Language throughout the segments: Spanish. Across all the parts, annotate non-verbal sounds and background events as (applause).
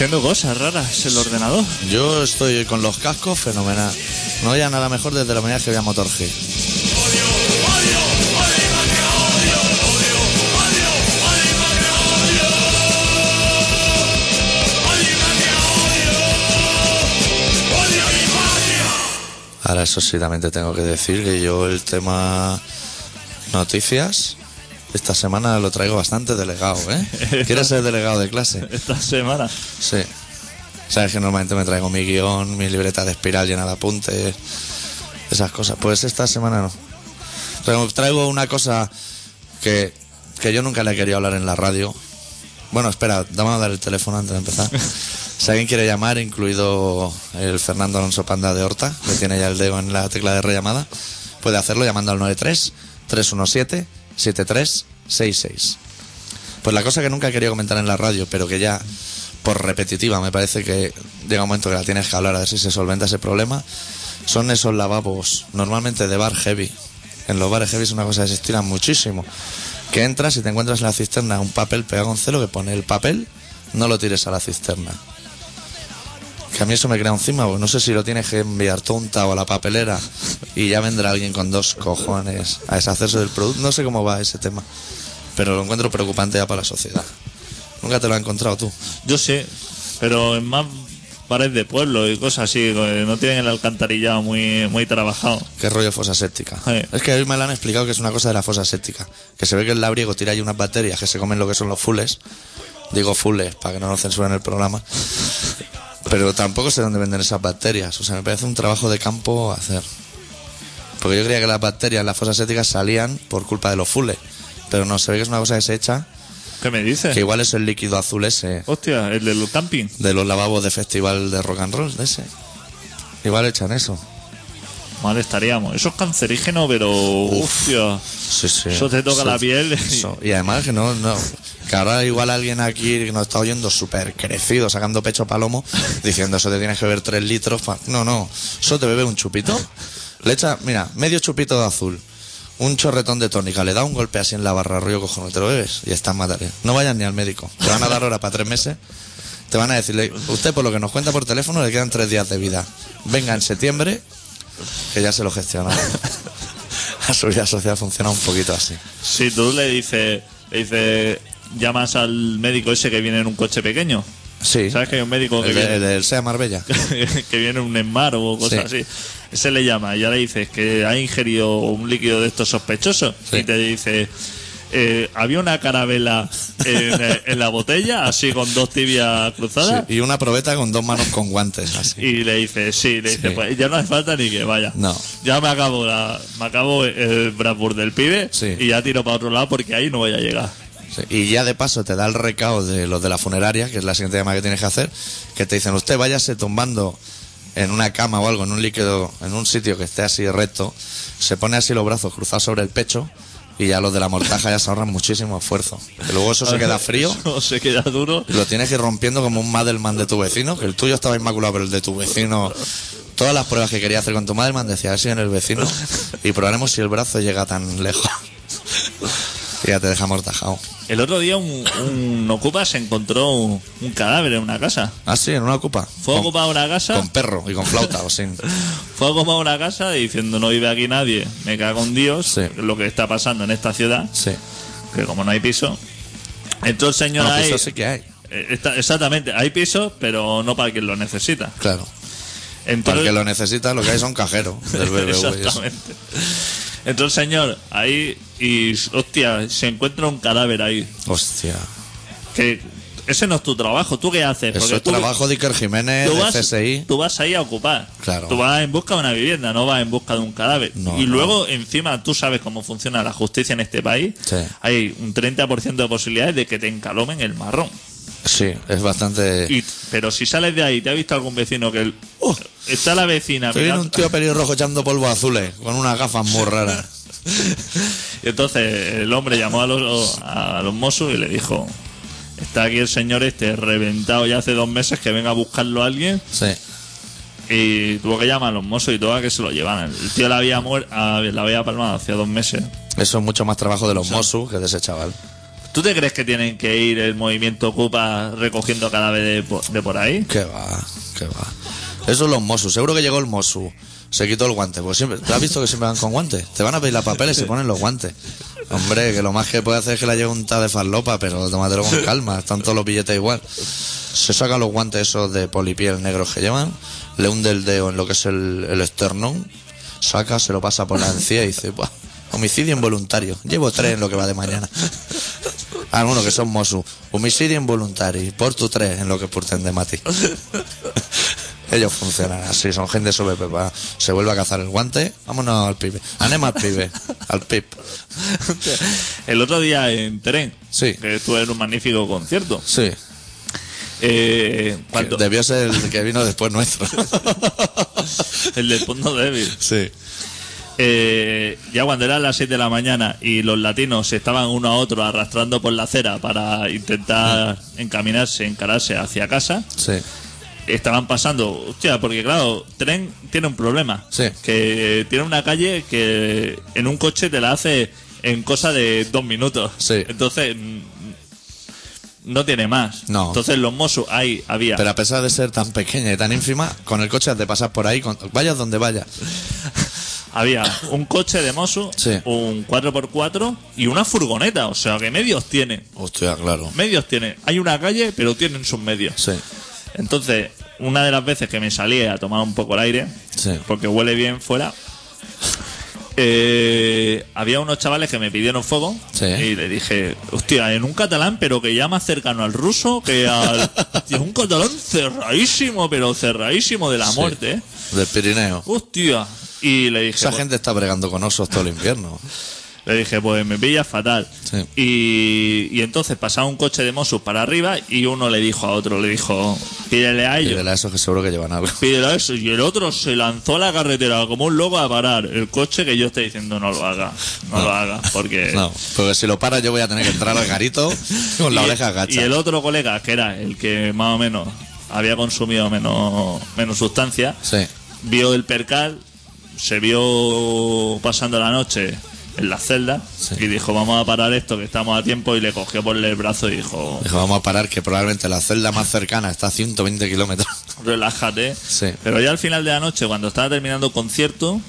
Haciendo cosas raras el ordenador. Yo estoy con los cascos fenomenal. No hay nada mejor desde la mañana que voy a Motor G. Ahora eso sí también te tengo que decir que yo el tema noticias esta semana lo traigo bastante delegado, ¿eh? (laughs) ¿Quieres ser delegado de clase? Esta semana. Sí. Sabes que normalmente me traigo mi guion, mi libreta de espiral llena de apuntes, esas cosas. Pues esta semana no. Traigo, traigo una cosa que, que yo nunca le quería hablar en la radio. Bueno, espera, dame a dar el teléfono antes de empezar. (laughs) Si alguien quiere llamar, incluido el Fernando Alonso Panda de Horta, que tiene ya el dedo en la tecla de rellamada, puede hacerlo llamando al 93 317 7366. Pues la cosa que nunca he querido comentar en la radio, pero que ya por repetitiva me parece que llega un momento que la tienes que hablar a ver si se solventa ese problema, son esos lavabos normalmente de bar heavy. En los bares heavy es una cosa que se estira muchísimo. Que entras y te encuentras en la cisterna un papel pegado con celo que pone el papel, no lo tires a la cisterna. Que a mí eso me crea encima, porque no sé si lo tienes que enviar tonta o a la papelera y ya vendrá alguien con dos cojones a deshacerse del producto. No sé cómo va ese tema, pero lo encuentro preocupante ya para la sociedad. Nunca te lo has encontrado tú. Yo sé, pero en más bares de pueblo y cosas así, que no tienen el alcantarillado muy, muy trabajado. ¿Qué rollo fosa séptica? Sí. Es que a mí me lo han explicado que es una cosa de la fosa séptica. Que se ve que el labriego tira ahí unas bacterias que se comen lo que son los fules. Digo fules para que no nos censuren el programa. Pero tampoco sé dónde venden esas bacterias. O sea, me parece un trabajo de campo hacer. Porque yo creía que las bacterias en las fosas sépticas salían por culpa de los fules. Pero no, se ve que es una cosa que se echa, ¿Qué me dices? que igual es el líquido azul ese Hostia, el del camping. de los lavabos de festival de rock and roll, de ese. Igual echan eso. Mal estaríamos. Eso es cancerígeno, pero. Hostia. Sí, sí. Eso te toca Eso- la piel. y- Eso. Y además que no, no. Que ahora igual alguien aquí que nos está oyendo súper crecido, sacando pecho palomo, diciendo eso te tienes que beber tres litros. pa-". No, no. Eso te bebe un chupito. Le echa, mira, medio chupito de azul. Un chorretón de tónica, le da un golpe así en la barra, rollo cojones, te lo bebes y estás mataré. No vayas ni al médico. Te van a dar hora para tres meses. Te van a decirle, usted por lo que nos cuenta por teléfono le quedan tres días de vida. Venga en septiembre, que ya se lo gestiona. (laughs) La seguridad social funciona un poquito así. Si tú le dices, le dices, llamas al médico ese que viene en un coche pequeño. Sí. ¿Sabes que hay un médico que El, viene, el del SEA Marbella. (laughs) que viene en un Enmar o cosas Sí. así? Ese le llama y ya le dices que ha ingerido un líquido de estos sospechosos Sí. y te dice. Eh, había una carabela en, eh, en la botella, así con dos tibias cruzadas, Sí, Y una probeta con dos manos con guantes, así. y le dice, sí, le dice, Sí. pues ya no hace falta ni que vaya. No. Ya me acabo, la, me acabo el Bradford del pibe Sí. y ya tiro para otro lado porque ahí no voy a llegar. Sí, Y ya de paso te da el recao de los de la funeraria, que es la siguiente llamada que tienes que hacer, que te dicen, usted váyase tumbando en una cama o algo, en un líquido, en un sitio que esté así recto, se pone así los brazos cruzados sobre el pecho y ya los de la mortaja ya se ahorran muchísimo esfuerzo. Que luego eso se queda (laughs) frío Eso se queda duro. y lo tienes que ir rompiendo como un Madelman de tu vecino, que el tuyo estaba inmaculado, pero el de tu vecino... Todas las pruebas que quería hacer con tu Madelman decía, a ver si en el vecino y probaremos si el brazo llega tan lejos. Y ya te deja amortajado. El otro día un, un ocupa se encontró un, un cadáver en una casa. Ah, sí, en una ocupa. Fue a Con- ocupar una casa, Con perro y con flauta o sin. (laughs) fue a ocupar una casa diciendo no vive aquí nadie, me cago en Dios, Sí. lo que está pasando en esta ciudad, Sí. que como no hay piso, entró el señor No, ahí. eso sí que hay. eh, está- exactamente, hay pisos, pero no para quien lo necesita. Claro. Para el que lo necesita, lo que hay son cajeros del (laughs) BBV. Exactamente. Entró el señor ahí y, hostia, se encuentra un cadáver ahí. Hostia. Que ese no es tu trabajo. ¿Tú qué haces? Eso es tú, trabajo de Iker Jiménez, tú de vas, CSI. tú vas ahí a ocupar. Claro. Tú vas en busca de una vivienda, no vas en busca de un cadáver. No, y no. luego, encima, tú sabes cómo funciona la justicia en este país. Sí. Hay un 30% de posibilidades de que te encalomen el marrón. Sí, es bastante. Y, pero si sales de ahí te ha visto algún vecino que el- ¡Oh! está la vecina Que viene mirando- un tío pelirrojo echando polvo azules, con unas gafas muy raras. Y entonces el hombre llamó a los, a los Mossos y le dijo: Está aquí el señor este reventado ya hace dos meses que venga a buscarlo a alguien. Sí. Y tuvo que llamar a los Mossos y todo a que se lo llevaran. El tío la había, la había palmado hacía dos meses. Eso es mucho más trabajo de los Mossos que de ese chaval. ¿Tú te crees que tienen que ir el movimiento Ocupa recogiendo cadáveres de, de por ahí? ¿Qué va? ¿Qué va? Eso es los Mosu. Seguro que llegó el Mosu. Se quitó el guante. Pues ¿Tú has visto que siempre van con guantes? Te van a pedir la papel y se ponen los guantes. Hombre, que lo más que puede hacer es que la lleve un de farlopa, pero tómatelo con calma. Están todos los billetes igual. Se sacan los guantes esos de polipiel negros que llevan, le hunde el dedo en lo que es el, el esternón, saca, se lo pasa por la encía y dice, "Buah, homicidio involuntario. Llevo tres en lo que va de mañana. Algunos que son Mosu. Homicidio involuntario. Por tu tres en lo que purten de Mati. (laughs) Ellos funcionan así, son gente sobre pepa. Se vuelve a cazar el guante, vámonos al pibe. Anema al pibe, (laughs) al pip. El otro día en tren, Sí. que estuve en un magnífico concierto. Sí, Eh, debió ser el que vino después nuestro. (laughs) el del punto débil. Sí, Eh, ya cuando eran las 6 de la mañana y los latinos se estaban uno a otro arrastrando por la acera para intentar encaminarse, encararse hacia casa, sí, estaban pasando, hostia, porque claro, tren tiene un problema, Sí. que tiene una calle que en un coche te la hace en cosa de dos minutos, Sí. entonces mm, no tiene más, No. entonces los Mossos ahí había, pero a pesar de ser tan pequeña y tan ínfima, con el coche has de pasar por ahí, con- vayas donde vayas. Había un coche de Mosu, Sí. un 4x4 y una furgoneta, o sea que medios tiene. Hostia, claro. Medios tiene. Hay una calle, pero tienen sus medios. Sí, Entonces, una de las veces que me salí a tomar un poco el aire, Sí. porque huele bien fuera, eh, había unos chavales que me pidieron fuego Sí. y le dije, hostia, en un catalán, pero que ya más cercano al ruso que al... (laughs) Hostia, un catalán cerradísimo, pero cerradísimo de la muerte, ¿eh? del Pirineo. Hostia. Y le dije, Esa pues- gente está bregando con osos todo el invierno. (laughs) Le dije, pues me pillas fatal. Sí. Y, y entonces pasaba un coche de Mossos para arriba y uno le dijo a otro, le dijo, pídele a Y ellos, de esos que seguro que llevan algo. pídele a eso. Y el otro se lanzó a la carretera como un loco a parar el coche que yo estoy diciendo no lo haga, no, lo haga, porque... (laughs) No, porque si lo para yo voy a tener que entrar al garito (laughs) con la y, oreja y gacha. el otro colega, que era el que más o menos había consumido menos, menos sustancia, Sí, vio el percal, se vio pasando la noche en la celda Sí. y dijo vamos a parar esto que estamos a tiempo y le cogió por el brazo y dijo dijo vamos a parar que probablemente la celda más cercana está a 120 kilómetros. relájate Sí. pero ya al final de la noche cuando estaba terminando el concierto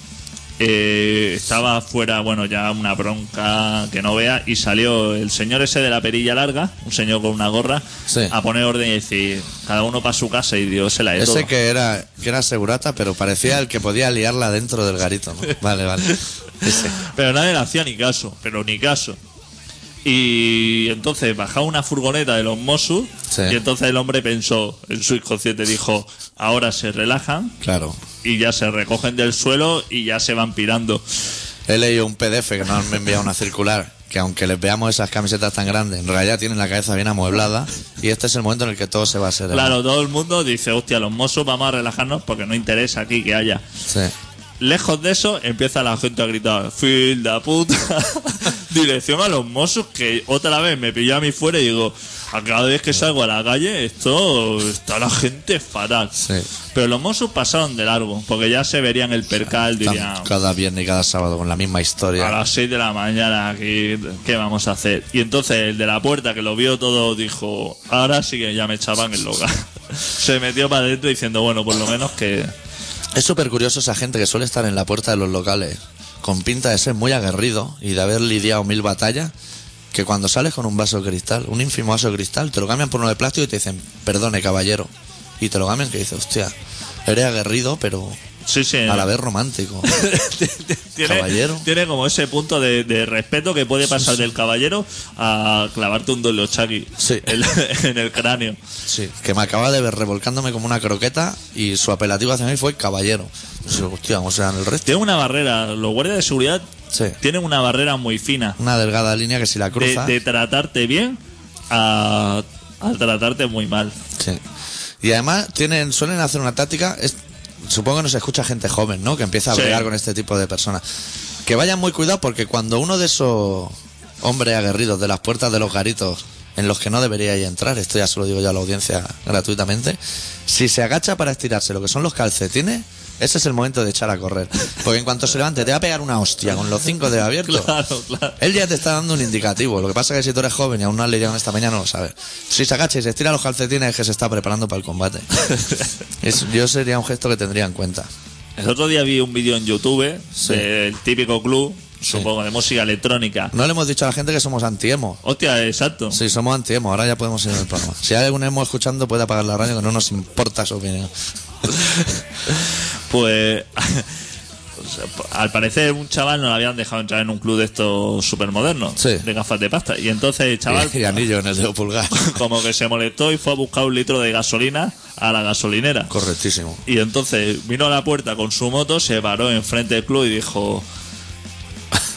eh, estaba fuera bueno ya una bronca que no vea y salió el señor ese de la perilla larga un señor con una gorra Sí. a poner orden y decir cada uno para su casa y Dios se la de Ese todo. que era que era segurata, pero parecía el que podía liarla dentro del garito. ¿no? (laughs) Vale, vale. Ese. Pero nadie le hacía ni caso, pero ni caso. Y entonces bajaba una furgoneta de los Mossos Sí. y entonces el hombre pensó en su inconsciente, dijo, ahora se relajan Claro. y ya se recogen del suelo y ya se van pirando. He leído un PDF que nos han enviado una circular que aunque les veamos esas camisetas tan grandes, en realidad tienen la cabeza bien amueblada y este es el momento en el que todo se va a ser. Claro, todo el mundo dice, hostia, los Mossos vamos a relajarnos porque no interesa aquí que haya. Sí. Lejos de eso, empieza la gente a gritar, fil de puta, (laughs) dirección a los Mossos, que otra vez me pilló a mí fuera y digo, a cada vez que salgo a la calle, esto está la gente fatal. Sí. Pero los Mossos pasaron de largo, porque ya se verían el percal, Están dirían, cada viernes y cada sábado con la misma a historia. las 6 de la mañana, aquí, ¿qué vamos a hacer? Y entonces el de la puerta, que lo vio todo, dijo, ahora sí que ya me echaban el local. (laughs) se metió para adentro diciendo, bueno, por lo menos que... Es súper curioso esa gente que suele estar en la puerta de los locales con pinta de ser muy aguerrido y de haber lidiado mil batallas, que cuando sales con un vaso de cristal, un ínfimo vaso de cristal, te lo cambian por uno de plástico y te dicen, perdone caballero. Y te lo cambian que dices, hostia, eres aguerrido pero Sí, sí. a la vez romántico. (laughs) tiene, Caballero. tiene como ese punto de, de respeto que puede pasar del caballero a clavarte un dolochaki Sí. en, (laughs) en el cráneo. Sí, que me acaba de ver revolcándome como una croqueta y su apelativo hacia mí fue caballero. Sí, hostia, o sea, en el resto. Tiene una barrera, los guardias de seguridad Sí. tienen una barrera muy fina Una delgada línea que si la de, cruza. de tratarte bien a, a tratarte muy mal. Sí. Y además tienen, suelen hacer una táctica, es- supongo que nos escucha gente joven, ¿no? Que empieza a Sí. bregar con este tipo de personas. Que vayan muy cuidado porque cuando uno de esos hombres aguerridos de las puertas de los garitos en los que no deberíais entrar, esto ya se lo digo yo a la audiencia gratuitamente, si se agacha para estirarse lo que son los calcetines, ese es el momento de echar a correr. Porque en cuanto se levante, te va a pegar una hostia con los cinco dedos abiertos. (laughs) Claro, claro. Él ya te está dando un indicativo. Lo que pasa es que si tú eres joven y aún no has leído esta mañana, no lo sabes. Si se agacha y se estira los calcetines, es que se está preparando para el combate. (laughs) Es- yo sería un gesto que tendría en cuenta. El otro día vi un vídeo en YouTube Sí. del típico club, supongo, de música electrónica. No le hemos dicho a la gente que somos anti-emo. Hostia, exacto. Sí, somos anti-emo. Ahora ya podemos ir en el programa. Si hay algún emo escuchando, puede apagar la radio, que no nos importa su opinión. (laughs) Pues sea, al parecer un chaval no le habían dejado entrar en un club de estos supermodernos, Sí. de gafas de pasta. Y entonces el chaval y anillo en el dedo pulgar. (laughs) como que se molestó y fue a buscar un litro de gasolina a la gasolinera. Correctísimo. Y entonces vino a la puerta con su moto, se paró enfrente del club y dijo...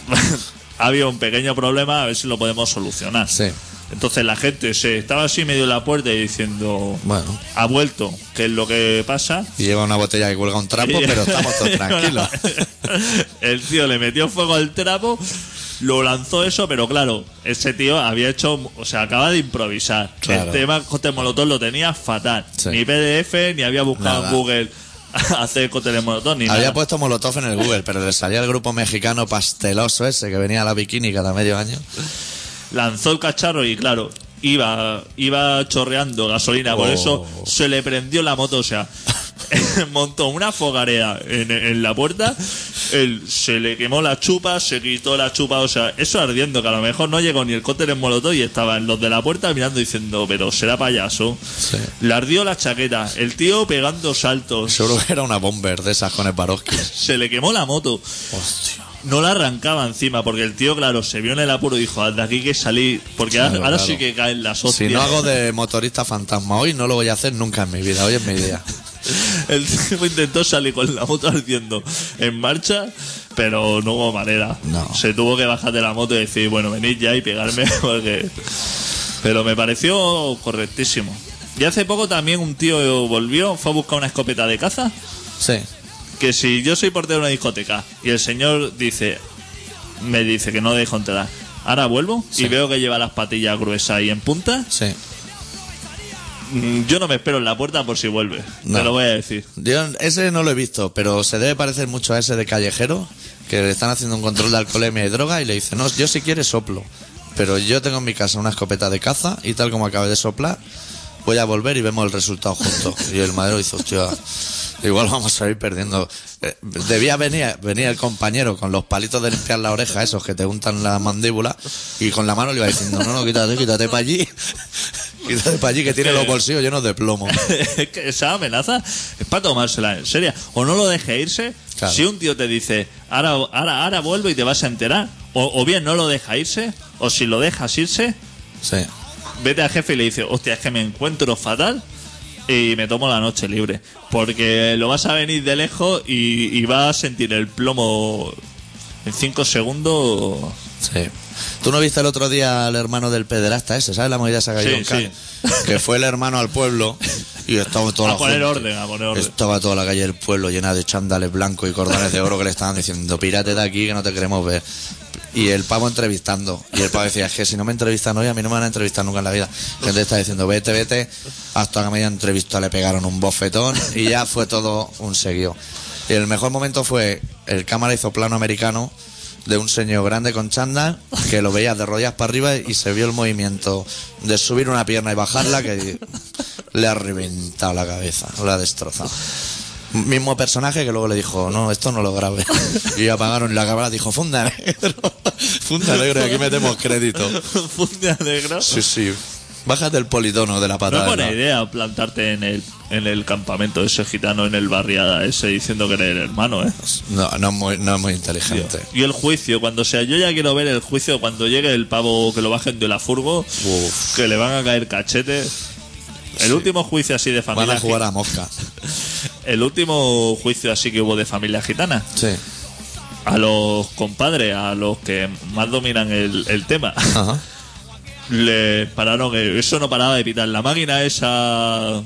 (laughs) Había un pequeño problema, a ver si lo podemos solucionar. Sí. Entonces la gente se estaba así medio en la puerta y diciendo... Bueno. Ha vuelto, ¿qué es lo que pasa? Y lleva una botella que cuelga un trapo, pero estamos todos (laughs) tranquilos. (laughs) El tío le metió fuego al trapo, lo lanzó eso, pero claro, ese tío había hecho, o sea, acaba de improvisar. Claro. El tema cóctel molotov lo tenía fatal. Sí. Ni PDF, ni había buscado Nada. en Google (laughs) hacer cóctel molotov, ni Había nada. puesto Molotov en el Google, pero le salía el grupo mexicano pasteloso ese que venía a la bikini cada medio año. Lanzó el cacharro y claro, iba, iba chorreando gasolina, por Oh. eso se le prendió la moto, o sea, (laughs) montó una fogarea en, en la puerta, él se le quemó la chupa, se quitó la chupa, o sea, eso ardiendo, que a lo mejor no llegó ni el cóctel en molotov y estaban los de la puerta mirando diciendo, pero será payaso. Sí. Le ardió la chaqueta, el tío pegando saltos, Seguro que era una bomber de esas con el Baroski. se le quemó la moto. Hostia. No la arrancaba encima, porque el tío, claro, se vio en el apuro y dijo, de aquí que salí, porque ahora, Claro, ahora claro. sí que caen las Si hostias. no hago de (laughs) motorista fantasma hoy, no lo voy a hacer nunca en mi vida. Hoy es mi día. El tipo intentó salir con la moto ardiendo en marcha, pero no hubo manera. No. Se tuvo que bajar de la moto y decir, bueno, venid ya y pegarme, (laughs) porque... Pero me pareció correctísimo. Y hace poco también un tío volvió, fue a buscar una escopeta de caza, Sí. Que si yo soy portero de una discoteca y el señor dice, me dice que no dejo entrar, ahora vuelvo Sí. y veo que lleva las patillas gruesas y en punta, Sí. mm, yo no me espero en la puerta por si vuelve. No. Te lo voy a decir. Yo ese no lo he visto, pero se debe parecer mucho a ese de callejero, que le están haciendo un control de alcoholemia y droga y le dice, no, yo si quieres soplo, pero yo tengo en mi casa una escopeta de caza y tal como acabé de soplar, voy a volver y vemos el resultado juntos. Y el madero dice, hostia, igual vamos a ir perdiendo. Eh, Debía venir, venir el compañero con los palitos de limpiar la oreja, esos que te untan la mandíbula, y con la mano le iba diciendo, no, no, quítate, quítate para allí. (laughs) Quítate para allí que tiene los bolsillos llenos de plomo. (laughs) es que esa amenaza es para tomársela en serio. O no lo deje irse. Claro. Si un tío te dice, ahora, ahora, ahora vuelvo y te vas a enterar. O, o bien no lo deja irse. O si lo dejas irse, Sí. Vete al jefe y le dice, hostia, es que me encuentro fatal y me tomo la noche libre. Porque lo vas a venir de lejos y, y vas a sentir el plomo en cinco segundos. Sí. ¿Tú no viste el otro día al hermano del pederasta ese? ¿Sabes la movida esa Sí, sí. Que fue el hermano al pueblo y estaba toda A la poner orden, a poner orden. Estaba toda la calle del pueblo llena de chándales blancos y cordones de oro que le estaban diciendo, pírate de aquí que no te queremos ver. Y el pavo entrevistando. Y el pavo decía, es que si no me entrevistan hoy, a mí no me van a entrevistar nunca en la vida. Gente está diciendo, vete, vete. Hasta que a media entrevista le pegaron un bofetón y ya fue todo un seguido. Y el mejor momento fue, el cámara hizo plano americano de un señor grande con chándal que lo veías de rodillas para arriba y se vio el movimiento de subir una pierna y bajarla que le ha reventado la cabeza, lo ha destrozado. Mismo personaje que luego le dijo, no, esto no lo grabe. Y apagaron la cámara, dijo, funda negro, funda negro, y aquí metemos crédito. (laughs) Funde negro. Sí, sí. Bájate el politono de la No patada. es buena ¿no? idea plantarte en el, en el campamento ese gitano, en el barriada ese, diciendo que eres el hermano, ¿eh? No, no es muy, no es muy inteligente. Y el juicio, cuando sea, yo ya quiero ver el juicio cuando llegue el pavo que lo bajen de la furgo, Uf. que le van a caer cachetes. El último juicio así de Van familia a jugar a mosca. (laughs) El último juicio así que hubo de familia gitana. Sí. A los compadres, a los que más dominan el, el tema, Ajá. (laughs) le pararon, eso no paraba de pitar. La máquina esa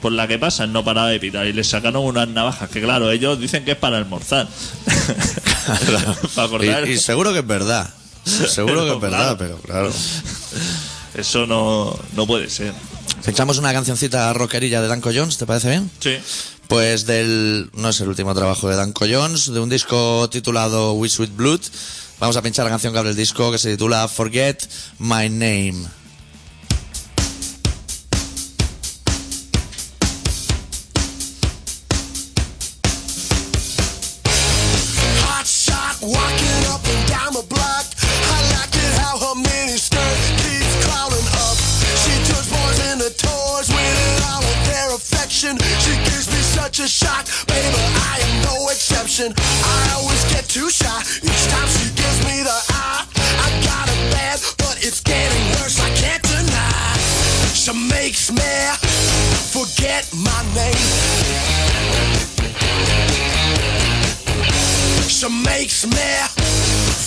por la que pasan no paraba de pitar y le sacaron unas navajas que claro, ellos dicen que es para almorzar. (laughs) para cortar. Y, y seguro que es verdad. Seguro que es verdad, claro. pero claro. Eso no, no puede ser. Echamos una cancioncita rockerilla de Danko Jones, ¿te parece bien? Sí. Pues del. No es el último trabajo de Danko Jones, de un disco titulado We Sweet Blood. Vamos a pinchar la canción que abre el disco que se titula Forget My Name.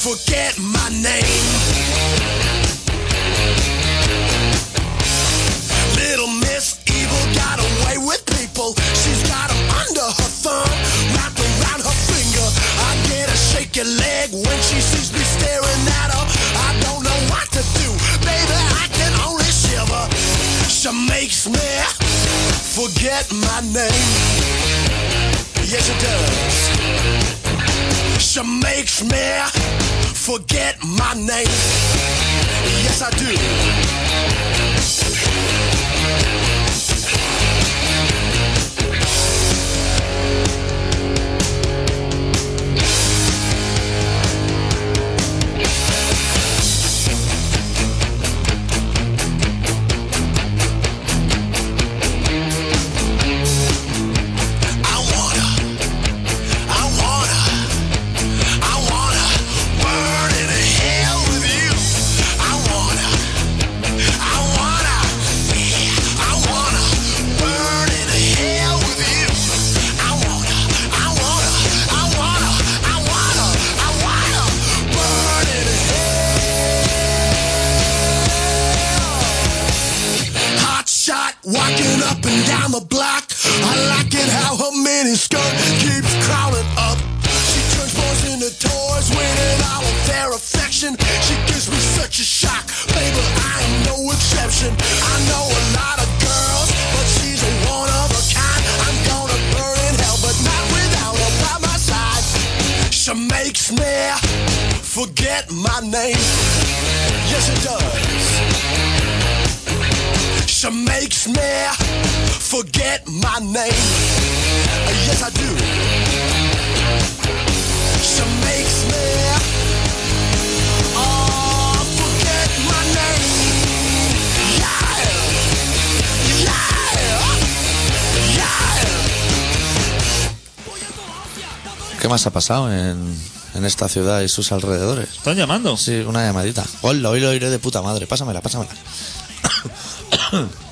Forget my name. Little Miss Evil got away with people. She's got 'em under her thumb, wrapped around her finger. I get a shaky leg when she sees me staring at her. I don't know what to do, baby. I can only shiver. She makes me forget my name. Yes, it does. She makes me forget my name. Yes, I do. Skirt keeps crawling up. She turns boys into toys, winning all of their affection. She gives me such a shock, baby. I am no exception. I know a lot of girls, but she's a one of a kind. I'm gonna burn in hell, but not without her by my side. She makes me forget my name. Makes me forget my name. Yes, I do. She makes me oh, forget my name. Yeah, yeah, yeah. ¿Qué más ha pasado en, en esta ciudad y sus alrededores? ¿Están llamando? Sí, una llamadita. Hola, hoy lo oiré de puta madre. Pásamela, pásamela.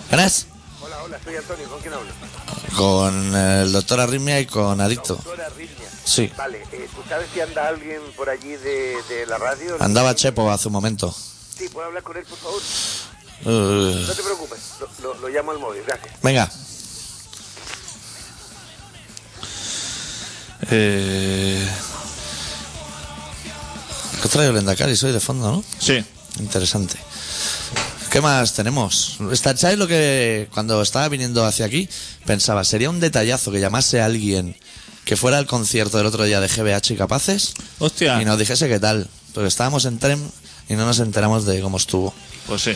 ¿Quién es? Hola, hola, soy Antonio, ¿con quién hablo? Con el doctor Arritmia y con Adicto. Doctora Arritmia. Sí. Vale, eh, ¿tú sabes si anda alguien por allí de, de la radio? Andaba Chepo hace un momento. Sí, ¿puedo hablar con él, por favor? Uh, No te preocupes, lo, lo- lo llamo al móvil, gracias. venga. Eh, ¿Qué trae el Endacari? Soy de fondo, ¿no? sí. Interesante. ¿Qué más tenemos? ¿Sabes lo que cuando estaba viniendo hacia aquí pensaba? Sería un detallazo que llamase a alguien que fuera al concierto del otro día de GBH y Capaces Hostia. y nos dijese qué tal. Porque estábamos en tren y no nos enteramos de cómo estuvo. Pues sí.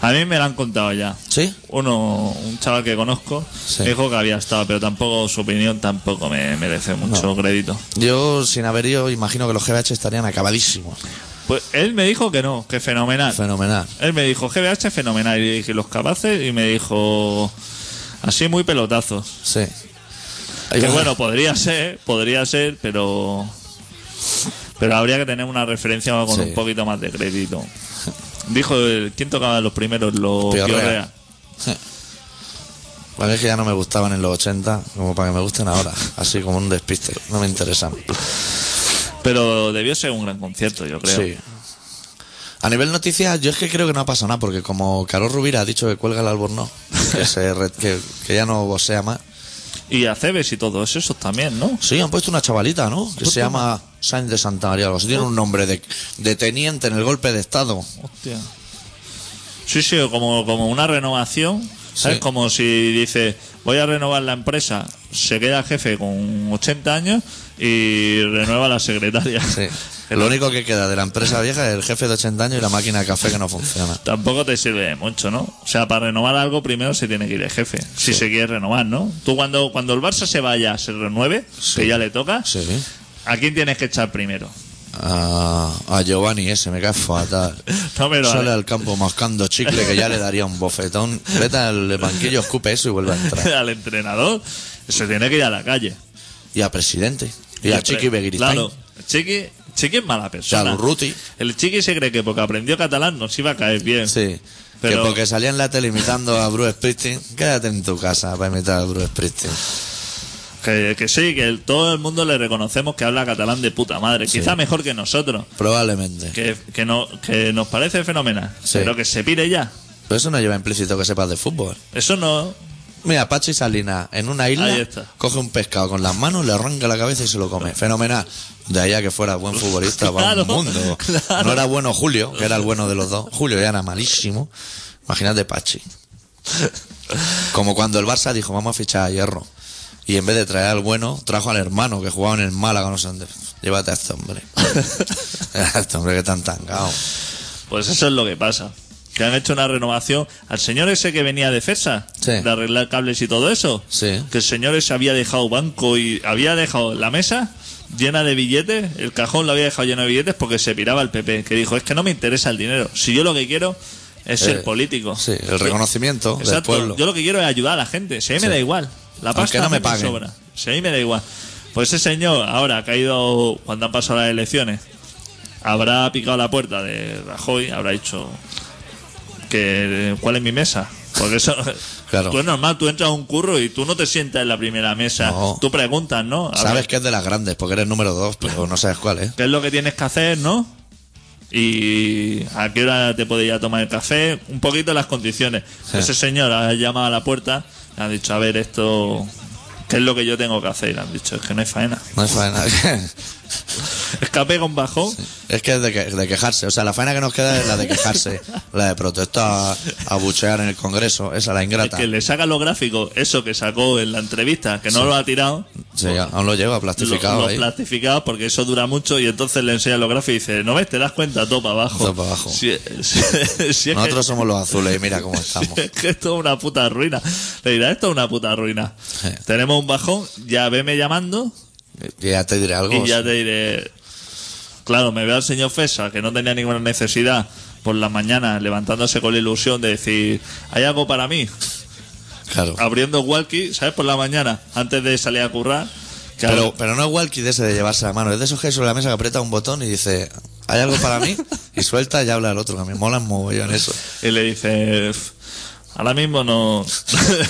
A mí me lo han contado ya. ¿Sí? Uno, un chaval que conozco, Sí. dijo que había estado, pero tampoco su opinión tampoco me merece mucho No. crédito. Yo, sin haber ido, imagino que los GBH estarían acabadísimos. Pues él me dijo que no, que fenomenal. Fenomenal. Él me dijo GBH fenomenal y le dije los capaces y me dijo así muy pelotazos. Sí. Que bueno, podría ser, podría ser, pero pero habría que tener una referencia con Sí. un poquito más de crédito. Dijo el, quién tocaba los primeros, los. Piorrea. Vale, es que ya no me gustaban en los 80, como para que me gusten ahora. Así como un despiste. No me interesan. Pero debió ser un gran concierto, yo creo. Sí. A nivel noticias, yo es que creo que no ha pasado nada, porque como Carlos Rubira ha dicho que cuelga el albornoz, que, se (laughs) re- que, que ya no vocea más. Y a Cebes y todos esos también, ¿no? Sí, han puesto una chavalita, ¿no? Que se llama Sainz de Santa María. Algo así. Tiene un nombre de, de teniente en el golpe de Estado. Hostia. Sí, sí, como, como una renovación. ¿Sabes? Sí. Como si dice, voy a renovar la empresa, se queda jefe con 80 años y renueva la secretaria. Sí. Lo único que queda de la empresa vieja es el jefe de 80 años y la máquina de café que no funciona. Tampoco te sirve mucho, ¿no? O sea, para renovar algo primero se tiene que ir el jefe, si se quiere renovar, ¿no? Tú cuando, cuando el Barça se vaya, se renueve, que ya le toca, Sí. ¿a quién tienes que echar primero? A, a Giovanni ese me cae fatal. (laughs) No, Sale al, al campo mascando chicle que ya le daría un bofetón. Vete al banquillo, escupe eso y vuelve a entrar. (laughs) al entrenador, se tiene que ir a la calle. Y a presidente. Y a Chiqui Beguiristain. Claro, Chiqui, Chiqui es mala persona. Y a Urruti. El Chiqui se cree que porque aprendió catalán nos iba a caer bien. Sí. Pero- Que porque salía en la tele imitando a Bruce Springsteen, quédate en tu casa para imitar a Bruce Springsteen. Que, que sí, que el- todo el mundo le reconocemos que habla catalán de puta madre. Quizá mejor que nosotros. Probablemente. Que, que, no, que nos parece fenomenal. Sí. Pero que se pire ya. Pero eso no lleva implícito que sepas de fútbol. Eso no. Mira, Pachi Salina en una isla coge un pescado con las manos, le arranca la cabeza y se lo come. Fenomenal. De ahí a que fuera buen futbolista para Claro, un mundo. claro. No era bueno Julio, que era el bueno de los dos. Julio ya era malísimo. Imagínate Pachi. Como cuando el Barça dijo, vamos a fichar a Hierro. Y en vez de traer al bueno, trajo al hermano que jugaba en el Málaga, no sé dónde. Llévate a este hombre. (laughs) a este hombre que tan tangado. Pues eso es lo que pasa. Que han hecho una renovación. Al señor ese que venía de FESA, Sí. de arreglar cables y todo eso. Sí. Que el señor ese había dejado banco y había dejado la mesa llena de billetes. El cajón lo había dejado lleno de billetes porque se piraba el PP. Que dijo, es que no me interesa el dinero. Si yo lo que quiero es Eh, ser político. Sí, el reconocimiento del pueblo. Yo lo que quiero es ayudar a la gente. Si a mí me da igual. La Aunque pasta no me paguen. sobra. Si a mí me da igual. Pues ese señor, ahora ha ido, cuando han pasado las elecciones, habrá picado la puerta de Rajoy, habrá dicho que cuál es mi mesa. Porque eso, (laughs) Claro. tú es normal, tú entras a un curro y tú no te sientas en la primera mesa. No. Tú preguntas, ¿no? A Sabes ver, que es de las grandes, porque eres número dos, pero no sabes cuál, ¿eh? ¿Qué es lo que tienes que hacer, no? Y a qué hora te puedes ir a tomar el café, un poquito las condiciones. Ese señor ha llamado a la puerta, le han dicho, a ver, esto, ¿qué es lo que yo tengo que hacer? Y le han dicho, es que no hay faena. No es faena. (laughs) Escape con bajón. es que es de, que- de quejarse. O sea, la faena que nos queda es la de quejarse. (laughs) la de protestar, a buchear en el Congreso. Esa, la ingrata. Que le saca los gráficos, eso que sacó en la entrevista, que no lo ha tirado. Sí, aún lo lleva plastificado lo ahí. plastificado porque eso dura mucho y entonces le enseña los gráficos y dice, ¿no ves? Te das cuenta, todo para abajo. Todo para abajo. Si, si- si es Nosotros que, somos los azules y mira cómo (laughs) estamos. es que esto es una puta ruina. Le dirá, esto es una puta ruina. Sí. Tenemos un bajón, ya veme llamando ya te diré algo. y ya te diré... Claro, me veo al señor Fesa, que no tenía ninguna necesidad por las mañanas levantándose con la ilusión de decir, ¿hay algo para mí? Claro. Abriendo walkie, ¿sabes? Por la mañana, antes de salir a currar. que Pero, pero no es walkie de ese de llevarse la mano. Es de esos que hay sobre la mesa que aprieta un botón y dice, ¿hay algo para mí? Y suelta y habla al otro. Que a mí mola mogollón eso. Y le dice, "F, ahora mismo no,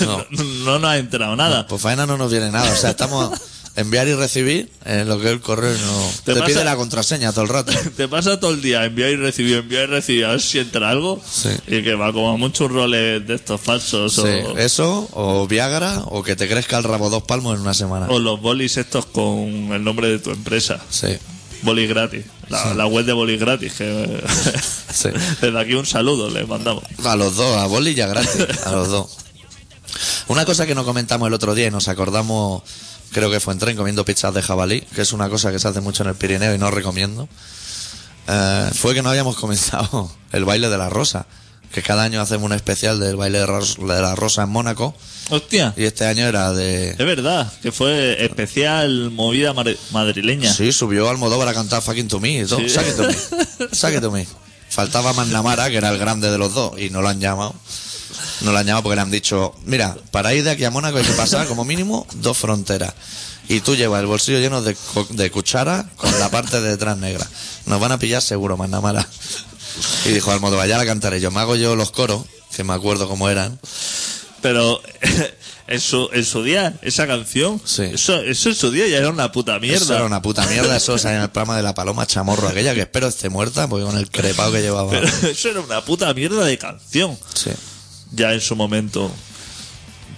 no. (laughs) No. nos ha enterado nada. Pues faena no nos viene nada. O sea, estamos enviar y recibir en lo que es el correo. y No. Te Te, pasa- pide la contraseña todo el rato. (laughs) Te pasa todo el día enviar y recibir, enviar y recibir, a ver si entra algo. Sí. Y que va como muchos roles de estos falsos. Sí, o, eso, o Viagra, o que te crezca el rabo dos palmos en una semana. o los bolis estos con el nombre de tu empresa. Sí, Bolis gratis. La, la web de bolis gratis. Que (laughs) sí. (laughs) Desde aquí un saludo le mandamos. A los dos, a Boli ya gratis, a los dos. Una cosa que no comentamos el otro día y nos acordamos, creo que fue en tren comiendo pizzas de jabalí, que es una cosa que se hace mucho en el Pirineo y no recomiendo, eh, fue que no habíamos comenzado (laughs) el baile de la rosa, que cada año hacemos un especial del baile de, la rosa en Mónaco, Hostia. y este año era de... Es verdad, que fue especial movida madrileña. Sí, subió Almodóvar a cantar Fucking to Me y todo. Sí. It to me. (laughs) It to me. Faltaba Magnamara, que era el grande de los dos, y no lo han llamado. No lo han llamado porque le han dicho, mira, para ir de aquí a Mónaco hay que pasar como mínimo dos fronteras. Y tú llevas el bolsillo lleno de, de cuchara con la parte de detrás negra. Nos van a pillar seguro, Magnamara. Y dijo Almodóvar, ya la cantaré yo. Me hago yo los coros, que me acuerdo cómo eran. Pero (laughs) en su, en su día, esa canción, Sí. eso, eso en su día ya era una puta mierda. Eso era una puta mierda. Eso salía en el programa de la paloma chamorro aquella, que espero esté muerta, porque con el crepado que llevaba. Pero (laughs) eso era una puta mierda de canción. Sí. Ya en su momento.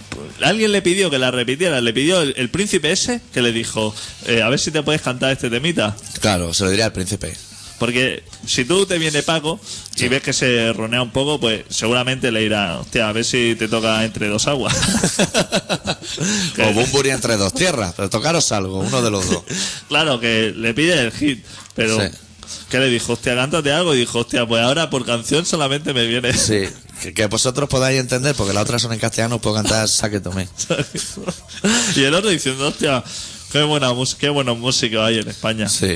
Pues, Alguien le pidió que la repitiera, le pidió el, el príncipe ese que le dijo, eh, a ver si te puedes cantar este temita. Claro, se lo diría al príncipe. Porque si tú te viene Paco y ves que se ronea un poco, pues seguramente le irá, hostia, a ver si te toca entre dos aguas. (laughs) o Bumburi entre dos tierras, pero tocaros algo, uno de los dos. (laughs) claro, que le pide el hit, pero... Sí. ¿Qué le dijo? Hostia, cántate algo. Y dijo, hostia, pues ahora por canción solamente me viene. Sí, que, que vosotros podáis entender, porque las otras son en castellano, puedo cantar Saque Tomé. (laughs) y el otro diciendo, hostia, qué, buena qué buenos músicos hay en España. Sí.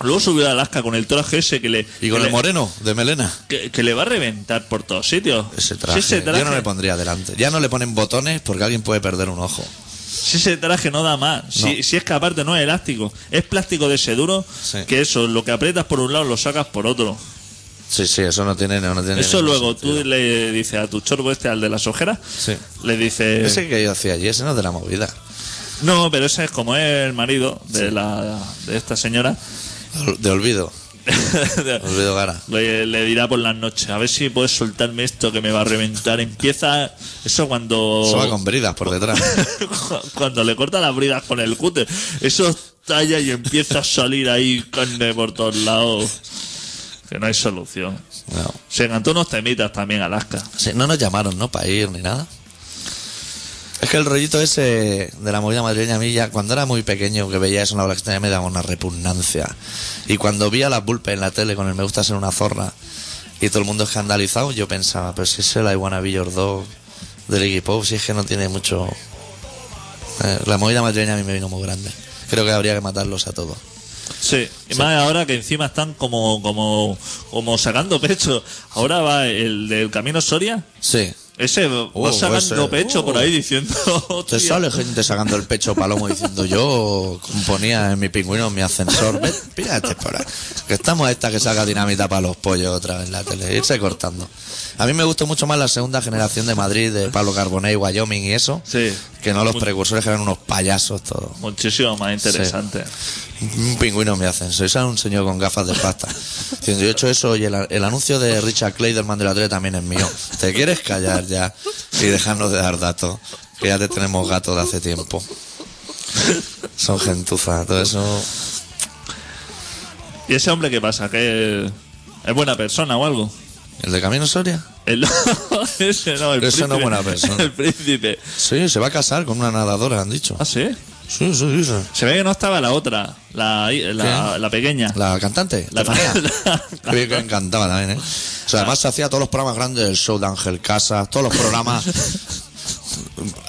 Luego subió a Alaska con el traje ese que le, Y con que el le- moreno, de melena. que, que le va a reventar por todos sitios. Ese traje. Si ese traje, Yo no le pondría delante. Ya no le ponen botones porque alguien puede perder un ojo. Si ese traje no da más. Si, si es que aparte no es elástico. Es plástico de ese duro Sí. que eso, lo que aprietas por un lado lo sacas por otro. Sí, sí, eso no tiene, no tiene Eso ningún luego sentido. tú le dices a tu chorbo este, al de las ojeras, Sí. le dices... Ese que yo hacía allí, ese no es de la movida. No, pero ese es como es el marido de, la, de esta señora. De olvido. (laughs) Olvido. Le, le dirá por las noches, a ver si puedes soltarme esto que me va a reventar. Empieza eso cuando... Se va con bridas por detrás. (laughs) cuando le corta las bridas con el cúter. Eso talla y empieza a salir ahí carne por todos lados. Que no hay solución. No. Se cantó unos temitas también Alaska. Sí, no nos llamaron, ¿no? Para ir ni nada. Es que el rollito ese de la movida madrileña a mí ya, cuando era muy pequeño, que veía eso en la Black Extraña, me daba una repugnancia. Y cuando vi a la Pulpe en la tele con el Me gusta ser una zorra y todo el mundo escandalizado, yo pensaba, pero si es el I Wanna Be Your Dog del Iggy Pop, si es que no tiene mucho... Eh, la movida madrileña a mí me vino muy grande. Creo que habría que matarlos a todos. Sí, y más ahora que encima están como, como, como sacando pecho. Ahora va el del Camino Soria. Sí. Ese va Oh, sacando ese, pecho por ahí diciendo. (laughs) Te "Hostia". sale gente sacando el pecho palomo diciendo yo componía en mi pingüino en mi ascensor. Pírate por ahí. Que estamos esta que saca dinamita para los pollos otra vez en la tele. Irse cortando. A mí me gustó mucho más la segunda generación de Madrid, de Pablo Carbonell, Wyoming y eso, Sí, que no los precursores que eran unos payasos todos. muchísimo más interesante. Un pingüino en mi ascensor. Y sale un señor con gafas de pasta. Diciendo, yo he hecho eso y el, el anuncio de Richard Clayderman de la tele también es mío. ¿Te quieres callar ya y dejarnos de dar datos? Que ya te tenemos gato de hace tiempo. Son gentuza, todo eso. ¿Y ese hombre qué pasa? ¿Que es buena persona o algo? ¿El de Camino Soria? El, (laughs) ese no, el no príncipe. es buena persona. El príncipe. Sí, se va a casar con una nadadora, han dicho. Ah, sí. Sí, sí, sí. sí. Se ve que no estaba la otra, la, la, la pequeña. La cantante, La- la- (laughs) Que encantaba también, ¿eh? O sea, además se hacía todos los programas grandes del show de Ángel Casas, todos los programas. (laughs)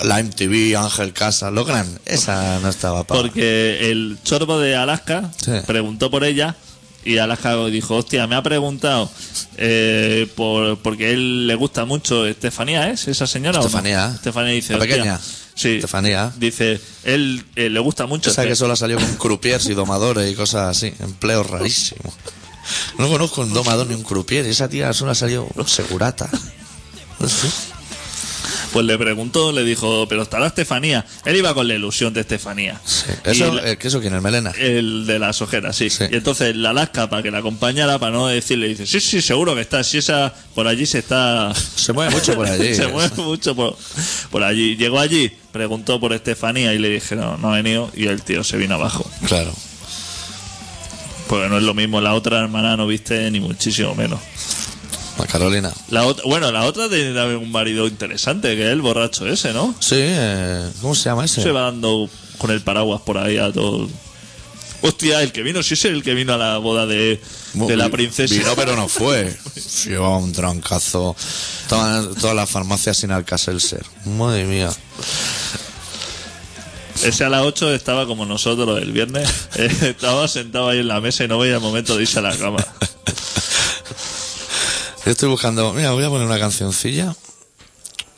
La MTV, Ángel Casas, lo gran. Esa no estaba para. Porque el chorbo de Alaska Sí. preguntó por ella y Alaska dijo, hostia, me ha preguntado eh, por, porque él le gusta mucho Estefanía, ¿es esa señora? o no? Estefanía. Estefanía dice, La "Hostia". Sí. Estefanía. Dice, él eh, le gusta mucho. Esa que Este- solo salió con croupiers y domadores y cosas así. Empleos rarísimos. No conozco un domador ni un croupier. Esa tía solo ha salido segurata. Pues le preguntó, le dijo, pero estará Estefanía. Él iba con la ilusión de Estefanía. Eso, la- ¿Qué eso quién? ¿El melena? El de las ojeras, sí. Sí. Y entonces la Alaska, para que la acompañara, para no decirle, dice, sí, sí, seguro que está. Si esa, por allí se está... (laughs) Se mueve mucho por allí. (laughs) se mueve mucho por, por allí. Llegó allí, preguntó por Estefanía y le dije, no, no ha venido. Y el tío se vino abajo. Claro. Porque no es lo mismo, la otra hermana no viste ni muchísimo menos. La Carolina. La otra, bueno, la otra tiene un marido interesante, que es el borracho ese, ¿no? Sí, eh, ¿cómo se llama ese? Se va dando con el paraguas por ahí a todo. Hostia, el que vino, sí es el que vino a la boda de, de la princesa. Vino, pero no fue. (laughs) Llevaba un trancazo. Todas todas las farmacias sin Alcacelser. Madre mía. Ese a las 8 estaba como nosotros el viernes. (laughs) Eh, estaba sentado ahí en la mesa y no veía el momento de irse a la cama. (laughs) Yo estoy buscando. Mira, voy a poner una cancioncilla.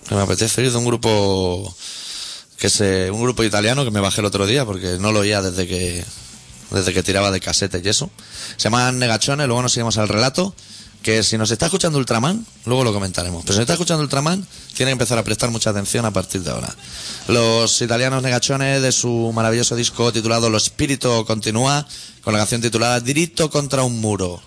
Que me apetece ir de un grupo. Que se, un grupo italiano que me bajé el otro día porque no lo oía desde que. Desde que tiraba de casetes y eso. Se llaman Negachones, luego nos seguimos al relato. Que si nos está escuchando Ultraman, luego lo comentaremos. Pero si nos está escuchando Ultraman, tiene que empezar a prestar mucha atención a partir de ahora. Los italianos Negachones de su maravilloso disco titulado Lo Spirito Continúa, con la canción titulada Diritto contra un muro.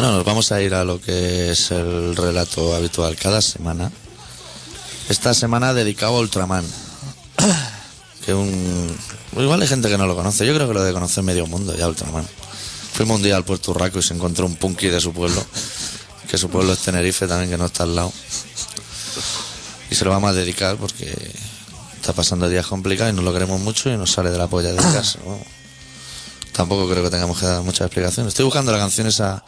Bueno, nos vamos a ir a lo que es el relato habitual cada semana. Esta semana dedicado a Ultraman. (clears throat) Que un. Igual hay gente que no lo conoce. Yo creo que lo de conocer medio mundo ya, Ultraman. Fuimos un día al Puerto Urraco y se encontró un punky de su pueblo. (laughs) Que su pueblo es Tenerife también, que no está al lado. Y se lo vamos a dedicar porque está pasando días complicados y no lo queremos mucho y nos sale de la polla de (clears throat) casa. Tampoco creo que tengamos que dar muchas explicaciones. Estoy buscando la canción esa.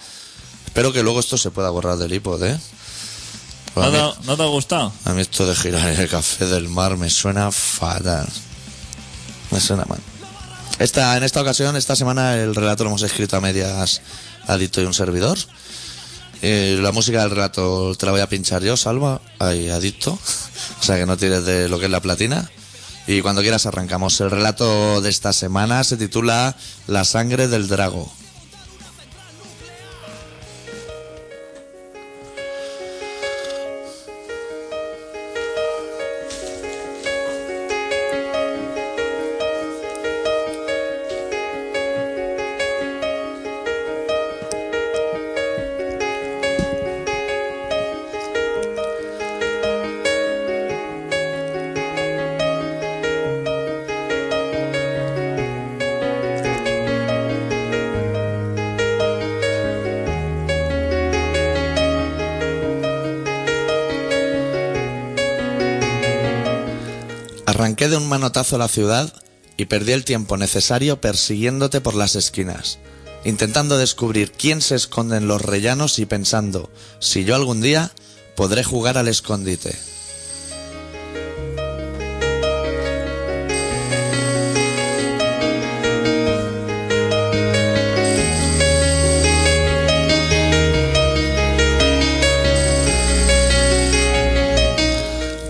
Espero que luego esto se pueda borrar del iPod, ¿eh? Pues ¿No mí, te, ¿No te ha gustado? a mí esto de girar en el café del mar me suena fatal. Me suena mal. Esta, en esta ocasión, esta semana, el relato lo hemos escrito a medias Adicto y un servidor. Eh, la música del relato te la voy a pinchar yo, Salva, ahí, Adicto. (laughs) O sea que no tires de lo que es la platina. Y cuando quieras arrancamos. El relato de esta semana se titula La sangre del drago. Manotazo la ciudad y perdí el tiempo necesario persiguiéndote por las esquinas, intentando descubrir quién se esconde en los rellanos y pensando si yo algún día podré jugar al escondite.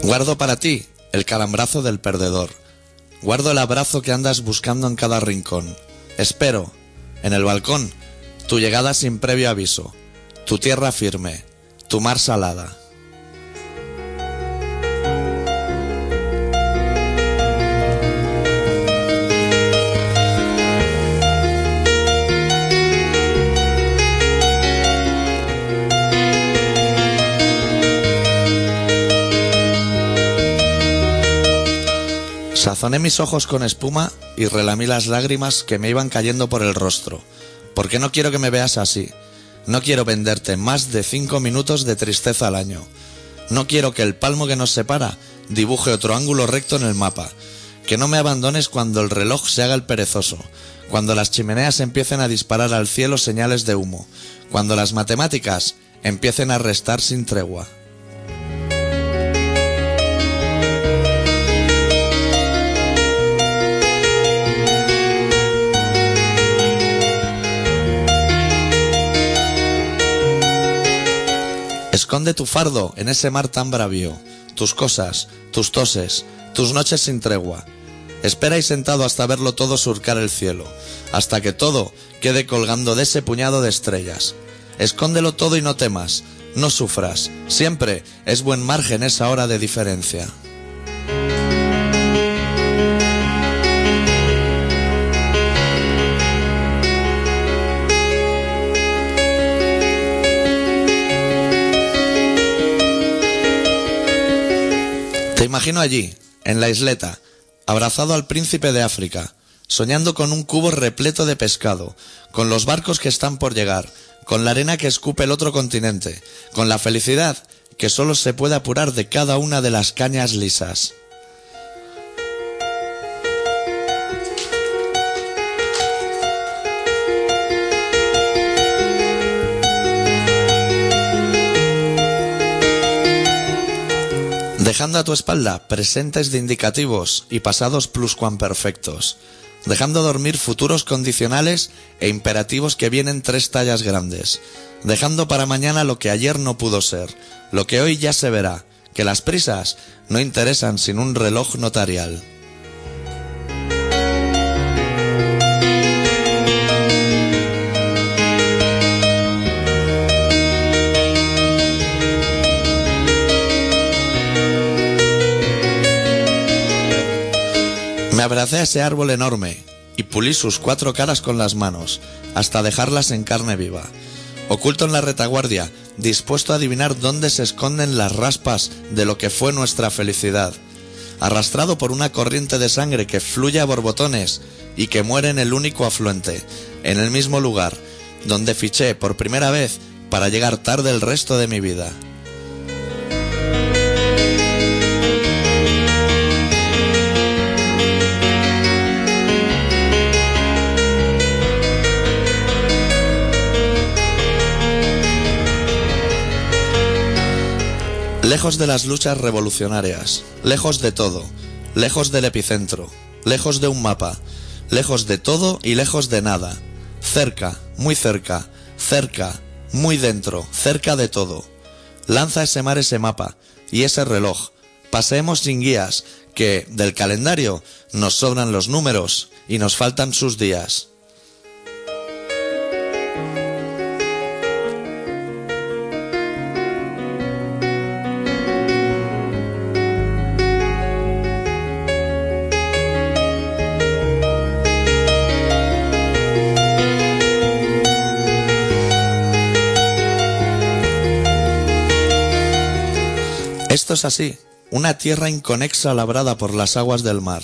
Guardo para ti el calambrazo del perdedor. Guardo el abrazo que andas buscando en cada rincón. Espero, en el balcón, tu llegada sin previo aviso, tu tierra firme, tu mar salada. Sazoné mis ojos con espuma y relamí las lágrimas que me iban cayendo por el rostro, porque no quiero que me veas así. No quiero venderte más de cinco minutos de tristeza al año. No quiero que el palmo que nos separa dibuje otro ángulo recto en el mapa. Que no me abandones cuando el reloj se haga el perezoso, cuando las chimeneas empiecen a disparar al cielo señales de humo, cuando las matemáticas empiecen a restar sin tregua. Esconde tu fardo en ese mar tan bravío, tus cosas, tus toses, tus noches sin tregua. Espera y sentado hasta verlo todo surcar el cielo, hasta que todo quede colgando de ese puñado de estrellas. Escóndelo todo y no temas, no sufras, siempre es buen margen esa hora de diferencia. Imagino allí, en la isleta, abrazado al príncipe de África, soñando con un cubo repleto de pescado, con los barcos que están por llegar, con la arena que escupe el otro continente, con la felicidad que solo se puede apurar de cada una de las cañas lisas. Dejando a tu espalda presentes de indicativos y pasados pluscuamperfectos, dejando dormir futuros condicionales e imperativos que vienen tres tallas grandes, dejando para mañana lo que ayer no pudo ser, lo que hoy ya se verá, que las prisas no interesan sin un reloj notarial. Abracé a ese árbol enorme y pulí sus cuatro caras con las manos, hasta dejarlas en carne viva. Oculto en la retaguardia, dispuesto a adivinar dónde se esconden las raspas de lo que fue nuestra felicidad. Arrastrado por una corriente de sangre que fluye a borbotones y que muere en el único afluente, en el mismo lugar, donde fiché por primera vez para llegar tarde el resto de mi vida. Lejos de las luchas revolucionarias, lejos de todo, lejos del epicentro, lejos de un mapa, lejos de todo y lejos de nada, cerca, muy cerca, cerca, muy dentro, cerca de todo. Lanza ese mar ese mapa y ese reloj. Paseemos sin guías, que del calendario nos sobran los números y nos faltan sus días. Es así, una tierra inconexa labrada por las aguas del mar,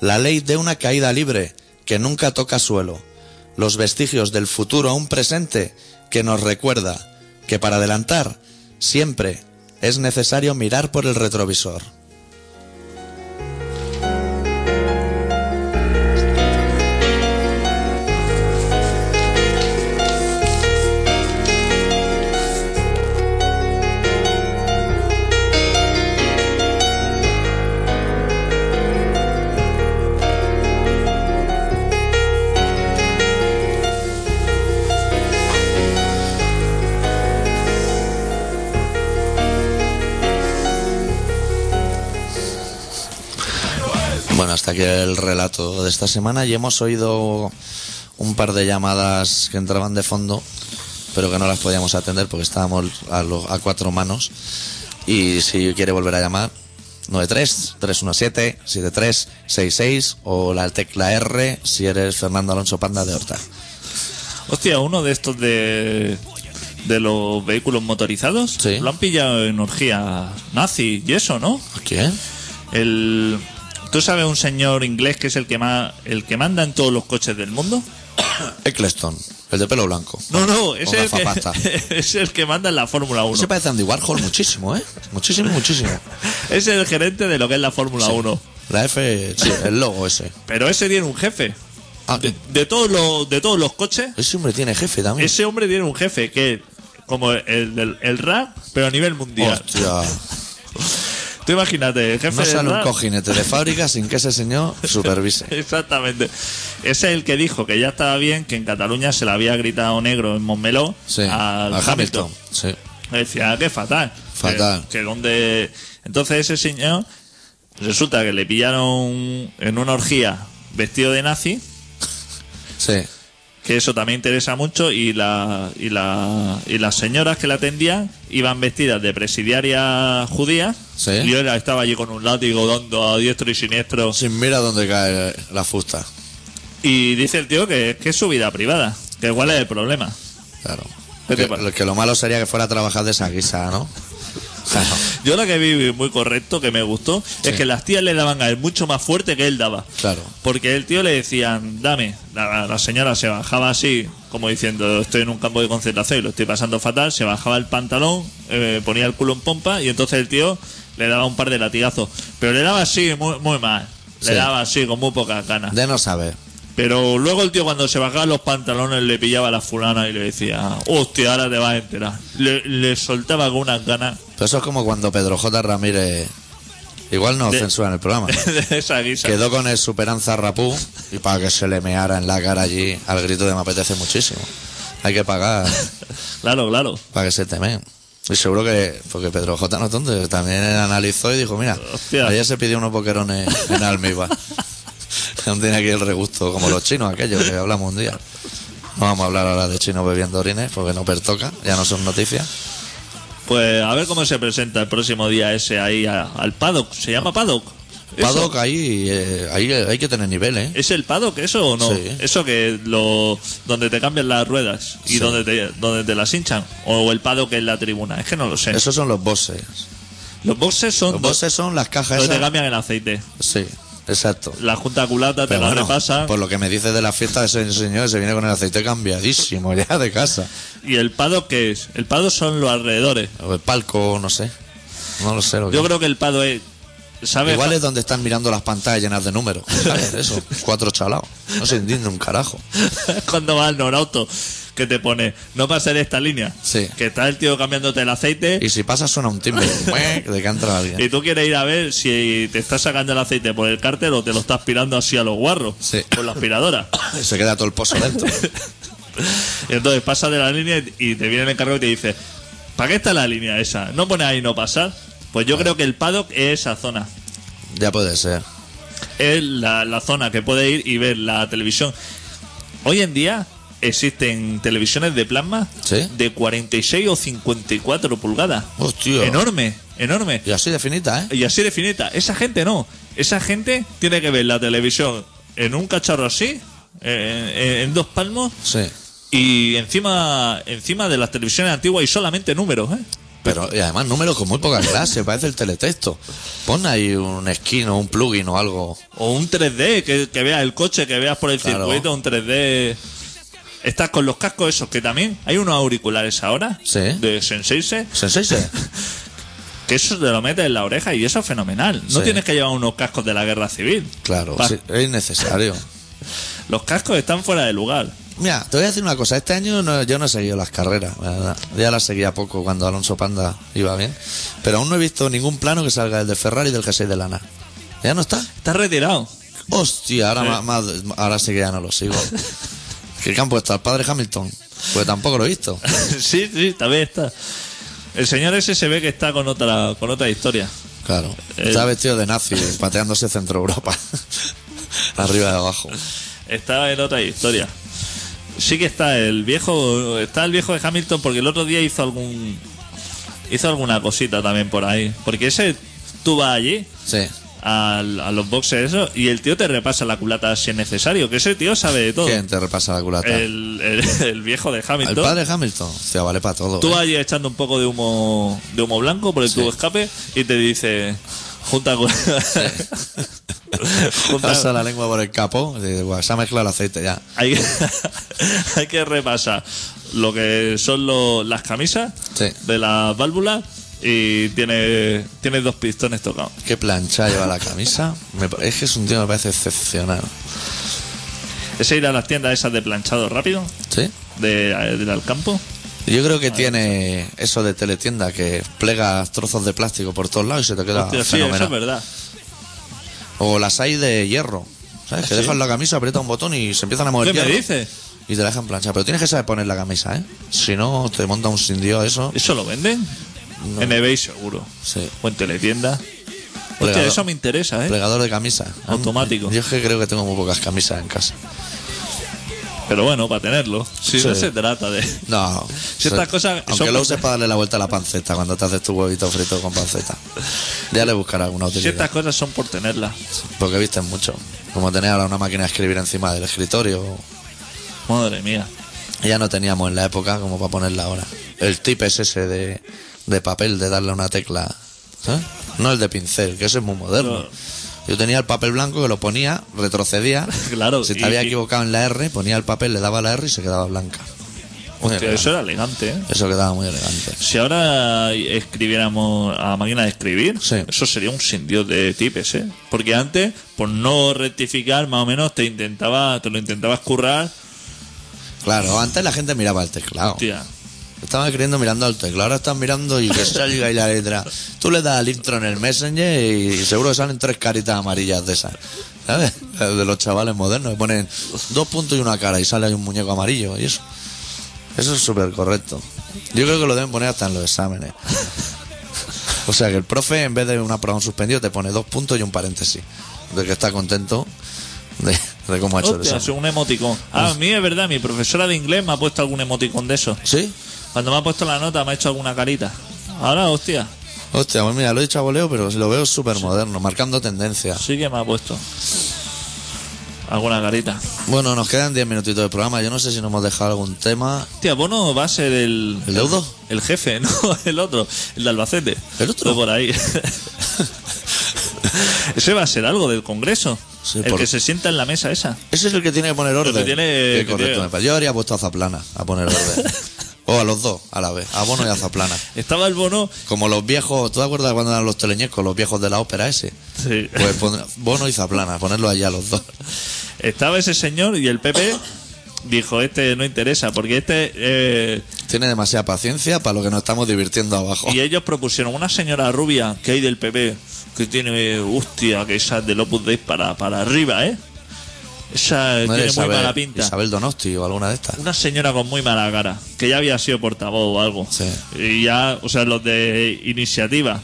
la ley de una caída libre que nunca toca suelo, los vestigios del futuro a un presente que nos recuerda que para adelantar siempre es necesario mirar por el retrovisor. Hasta aquí el relato de esta semana y hemos oído un par de llamadas que entraban de fondo, pero que no las podíamos atender porque estábamos a, lo- a cuatro manos. Y si quiere volver a llamar, 93-317-7366 o la tecla R si eres Fernando Alonso Panda de Horta. Hostia, uno de estos de, de los vehículos motorizados Sí. lo han pillado en orgía nazi y eso, ¿no? ¿Quién? El, ¿Tú sabes un señor inglés que es el que, más, el que manda en todos los coches del mundo? (coughs) Eccleston, el de pelo blanco. No, no, es el, que, (laughs) es el que manda en la Fórmula 1. Se parece a Andy Warhol muchísimo, ¿eh? Muchísimo, muchísimo. (laughs) Es el gerente de lo que es la Fórmula 1. La F, sí, el logo ese. Pero ese tiene un jefe. Ah, De, de todos los, de todos los coches, ese hombre tiene jefe también. ese hombre tiene un jefe que como el del el rap, pero a nivel mundial. Hostia. (laughs) Tú imagínate, el jefe No sale un cojinete de fábrica sin que ese señor (laughs) supervise. Exactamente. Ese es el que dijo que ya estaba bien, que en Cataluña se le había gritado negro en Montmeló Sí, al a Hamilton. Sí. Decía que fatal. Fatal. Que, que donde. Entonces ese señor resulta que le pillaron en una orgía vestido de nazi, Sí. Que eso también interesa mucho, y la, y la y las señoras que la atendían iban vestidas de presidiarias judías. Sí. Y él estaba allí con un látigo dando a diestro y siniestro. Sin mira dónde cae la fusta. Y dice el tío que, que es su vida privada. Que igual es el problema. Claro. ¿Qué te Que, parece? lo- que lo malo sería que fuera a trabajar de esa guisa, ¿no? Claro. (laughs) Yo lo que vi muy correcto, que me gustó, Sí. es que las tías le daban a él mucho más fuerte que él daba. Claro. Porque el tío le decían, dame. La, la señora se bajaba así, como diciendo, estoy en un campo de concentración y lo estoy pasando fatal. Se bajaba el pantalón, eh, ponía el culo en pompa y entonces el tío le daba un par de latigazos. Pero le daba así, muy, muy mal. Le Sí. daba así, con muy pocas ganas. De no saber. Pero luego el tío cuando se bajaba los pantalones le pillaba a la fulana y le decía, hostia, ahora te vas a enterar. Le, le soltaba con unas ganas Pero eso es como cuando Pedro J. Ramírez, igual no De- censuran el programa, (laughs) de esa guisa. quedó con el Superanza Rapú y para que se le meara en la cara allí al grito de me apetece muchísimo. Hay que pagar (laughs) Claro, claro. para que se temen. Y seguro que, porque Pedro J. no es tonto, también analizó y dijo, mira, Hostia. ayer se pidió unos boquerones en almíbar. (laughs) Aún tiene aquí el regusto, como los chinos aquellos que hablamos un día. No vamos a hablar ahora de chinos bebiendo orines porque no pertoca, ya no son noticias. Pues a ver cómo se presenta el próximo día ese ahí a- al paddock. ¿Se llama paddock? ¿Eso? Paddock ahí, eh, ahí hay que tener nivel, ¿eh? ¿Es el paddock eso o no? Sí. Eso que lo donde te cambian las ruedas y Sí. donde te donde te las hinchan o el paddock en la tribuna. Es que no lo sé. Esos son los bosses. Los boxes son Los do- bosses son las cajas donde te esas. cambian el aceite. Sí, exacto. La junta culata te Pero la bueno, repasan por lo que me dices de la fiesta, ese señor se viene con el aceite cambiadísimo ya de casa. y el paddock qué es? El paddock son los alrededores. O el palco, no sé. No lo sé lo que Yo creo que el paddock es ¿sabes? Igual es donde están mirando las pantallas llenas de números. Eso, cuatro chalados. No se entiende un carajo. (laughs) cuando va al Norauto que te pone no pasar esta línea Sí. que está el tío cambiándote el aceite Y si pasa suena un timbre. (laughs) De que entra alguien. y tú quieres ir a ver si te estás sacando el aceite por el cárter o te lo estás aspirando así a los guarros Sí. con la aspiradora (laughs) Y se queda todo el pozo dentro. y (laughs) entonces pasas de la línea y y te viene el encargado y te dice ¿para qué está la línea esa? ¿no pone ahí no pasar? pues yo creo que el paddock es esa zona Ya puede ser. es la, la zona que puede ir y ver la televisión. Hoy en día existen televisiones de plasma ¿Sí? de 46 o 54 pulgadas. Hostia. Enorme, enorme. Y así de finita, ¿eh? Y así de finita. Esa gente no. Esa gente tiene que ver la televisión en un cacharro así, eh, en, en dos palmos, Sí. y encima, encima de las televisiones antiguas y solamente números, ¿eh? Pero y además números con muy poca clase, (laughs) parece el teletexto. Pon ahí un skin o un plugin o algo. O un 3D, que, que veas el coche, que veas por el Claro. circuito, un 3D. Estás con los cascos esos que también hay unos auriculares ahora Sí. de Senseice Senseice. (laughs) que eso te lo metes en la oreja y eso es fenomenal. No Sí. tienes que llevar unos cascos de la guerra civil. Claro, Pa- sí, es innecesario. (laughs) Los cascos están fuera de lugar. Mira, te voy a decir una cosa. Este año no- yo no he seguido las carreras. la verdad. Ya las seguía poco cuando Alonso Panda iba bien. Pero aún no he visto ningún plano que salga del de Ferrari y del G6 de Lana. ¿Ya no está? Estás retirado. Hostia, ahora, más, más- ahora sí que ya no lo sigo. (laughs) ¿Qué campo está? ¿El padre Hamilton? Pues tampoco lo he visto. (laughs) sí, sí, también está. El señor ese se ve que está con otra, con otra historia. Claro. El- Está vestido de nazi, (laughs) pateándose Centro Europa. (laughs) Arriba y abajo. Está en otra historia. Sí que está el viejo, está el viejo de Hamilton porque el otro día hizo algún hizo alguna cosita también por ahí, porque ese tú vas allí Sí. Al- a, los boxes eso y el tío te repasa la culata si es necesario, que ese tío sabe de todo. ¿Quién te repasa la culata? El, el- (laughs) el viejo de ¿El Hamilton. padre Hamilton? Hostia, vale para todo. Tú ¿eh? allí echando un poco de humo de humo blanco por el tubo de escape y te dice junta con (laughs) junta- Pasa la lengua por el capó. y dices, "Buah, se ha mezclado el aceite ya. hay, (laughs) hay que repasar lo que son lo- las camisas Sí. de las válvulas y tiene, tiene dos pistones tocados. Qué plancha lleva la camisa. Me es que es un tío que me parece excepcional. Ese ir a las tiendas esas de planchado rápido, ¿Sí? de, de ir al campo. Yo creo que tiene eso de teletienda que plega trozos de plástico por todos lados y se te queda Hostia, sí, eso fenomenal. es verdad. O las hay de hierro. ¿Sabes? Que ¿Ah, sí? dejas la camisa, aprieta un botón y se empiezan a mover ¿Qué me hierro. dices? y te la dejan planchar. Pero tienes que saber poner la camisa, ¿eh? Si no, te monta un sin Dios eso. ¿Eso lo venden? En eBay seguro. Sí. O en teletienda. Hostia, Plegador. eso me interesa, ¿eh? Plegador de camisa. Automático. Yo es que creo que tengo muy pocas camisas en casa. Pero bueno, para tenerlo. Si Sí. no se trata de... No. Si estas se- cosas Aunque son lo uses para darle la vuelta a la panceta cuando te haces tu huevito frito con panceta. Ya le buscará alguna Si utilidad. estas cosas son por tenerlas. Porque visten mucho. Como tener ahora una máquina de escribir encima del escritorio. Madre mía. Ya no teníamos en la época como para ponerla ahora. El tip es ese de, de papel, de darle una tecla. No el de pincel, que ese es muy moderno. Yo tenía el papel blanco que lo ponía, retrocedía. (laughs) Claro, Si te y- había equivocado en la R, ponía el papel, le daba la R y se quedaba blanca. Hostia, eso era elegante, ¿eh? Eso quedaba muy elegante. Si ahora escribiéramos a máquina de escribir, Sí. eso sería un sin Dios de tipes, ¿eh? Porque antes, por no rectificar, más o menos te intentaba, te lo intentabas currar, Claro, antes la gente miraba el teclado. Estaban escribiendo mirando al teclado, ahora están mirando y que salga ahí la letra. Tú le das al intro en el Messenger y seguro que salen tres caritas amarillas de esas. ¿Sabes? De los chavales modernos que ponen dos puntos y una cara y sale ahí un muñeco amarillo y eso. Eso es súper correcto. Yo creo que lo deben poner hasta en los exámenes. (laughs) O sea que el profe en vez de una prueba un suspendido te pone dos puntos y un paréntesis. De que está contento de, de cómo ha hecho el Hostia, examen. es un emoticón. Ah, a mí es verdad, mi profesora de inglés me ha puesto algún emoticón de eso. ¿Sí? Cuando me ha puesto la nota me ha hecho alguna carita. Ahora, hostia, Hostia, pues mira, lo he dicho a voleo, pero lo veo súper moderno, marcando tendencia. sí que me ha puesto alguna carita. Bueno, nos quedan 10 minutitos de programa. Yo no sé si nos hemos dejado algún tema. Hostia, Bono va a ser el... ¿El deudo? El jefe, (laughs) no, el otro, el de Albacete. ¿El otro? Por ahí. (laughs) Ese va a ser algo del Congreso. Sí, el por- que se sienta en la mesa esa. Ese es el que tiene que poner orden. que tiene- que correcto, tiene-. Yo habría puesto a Zaplana a poner orden. (laughs) o a los dos, a la vez. A Bono y a Zaplana. (laughs) Estaba el Bono. Como los viejos, ¿tú te acuerdas cuando eran los teleñecos, los viejos de la ópera ese? Sí. Pues pon- Bono y Zaplana, ponerlo allá los dos. (laughs) Estaba ese señor y el PP dijo: Este no interesa, porque este. eh, Tiene demasiada paciencia para lo que nos estamos divirtiendo abajo. Y ellos propusieron una señora rubia que hay del PP, que tiene, hostia, que esa del Opus Dei para, para arriba, ¿eh? Esa No tiene eres muy Isabel, mala pinta. Isabel Donosti o alguna de estas. Una señora con muy mala cara, que ya había sido portavoz o algo. Sí. Y ya, o sea, los de iniciativa,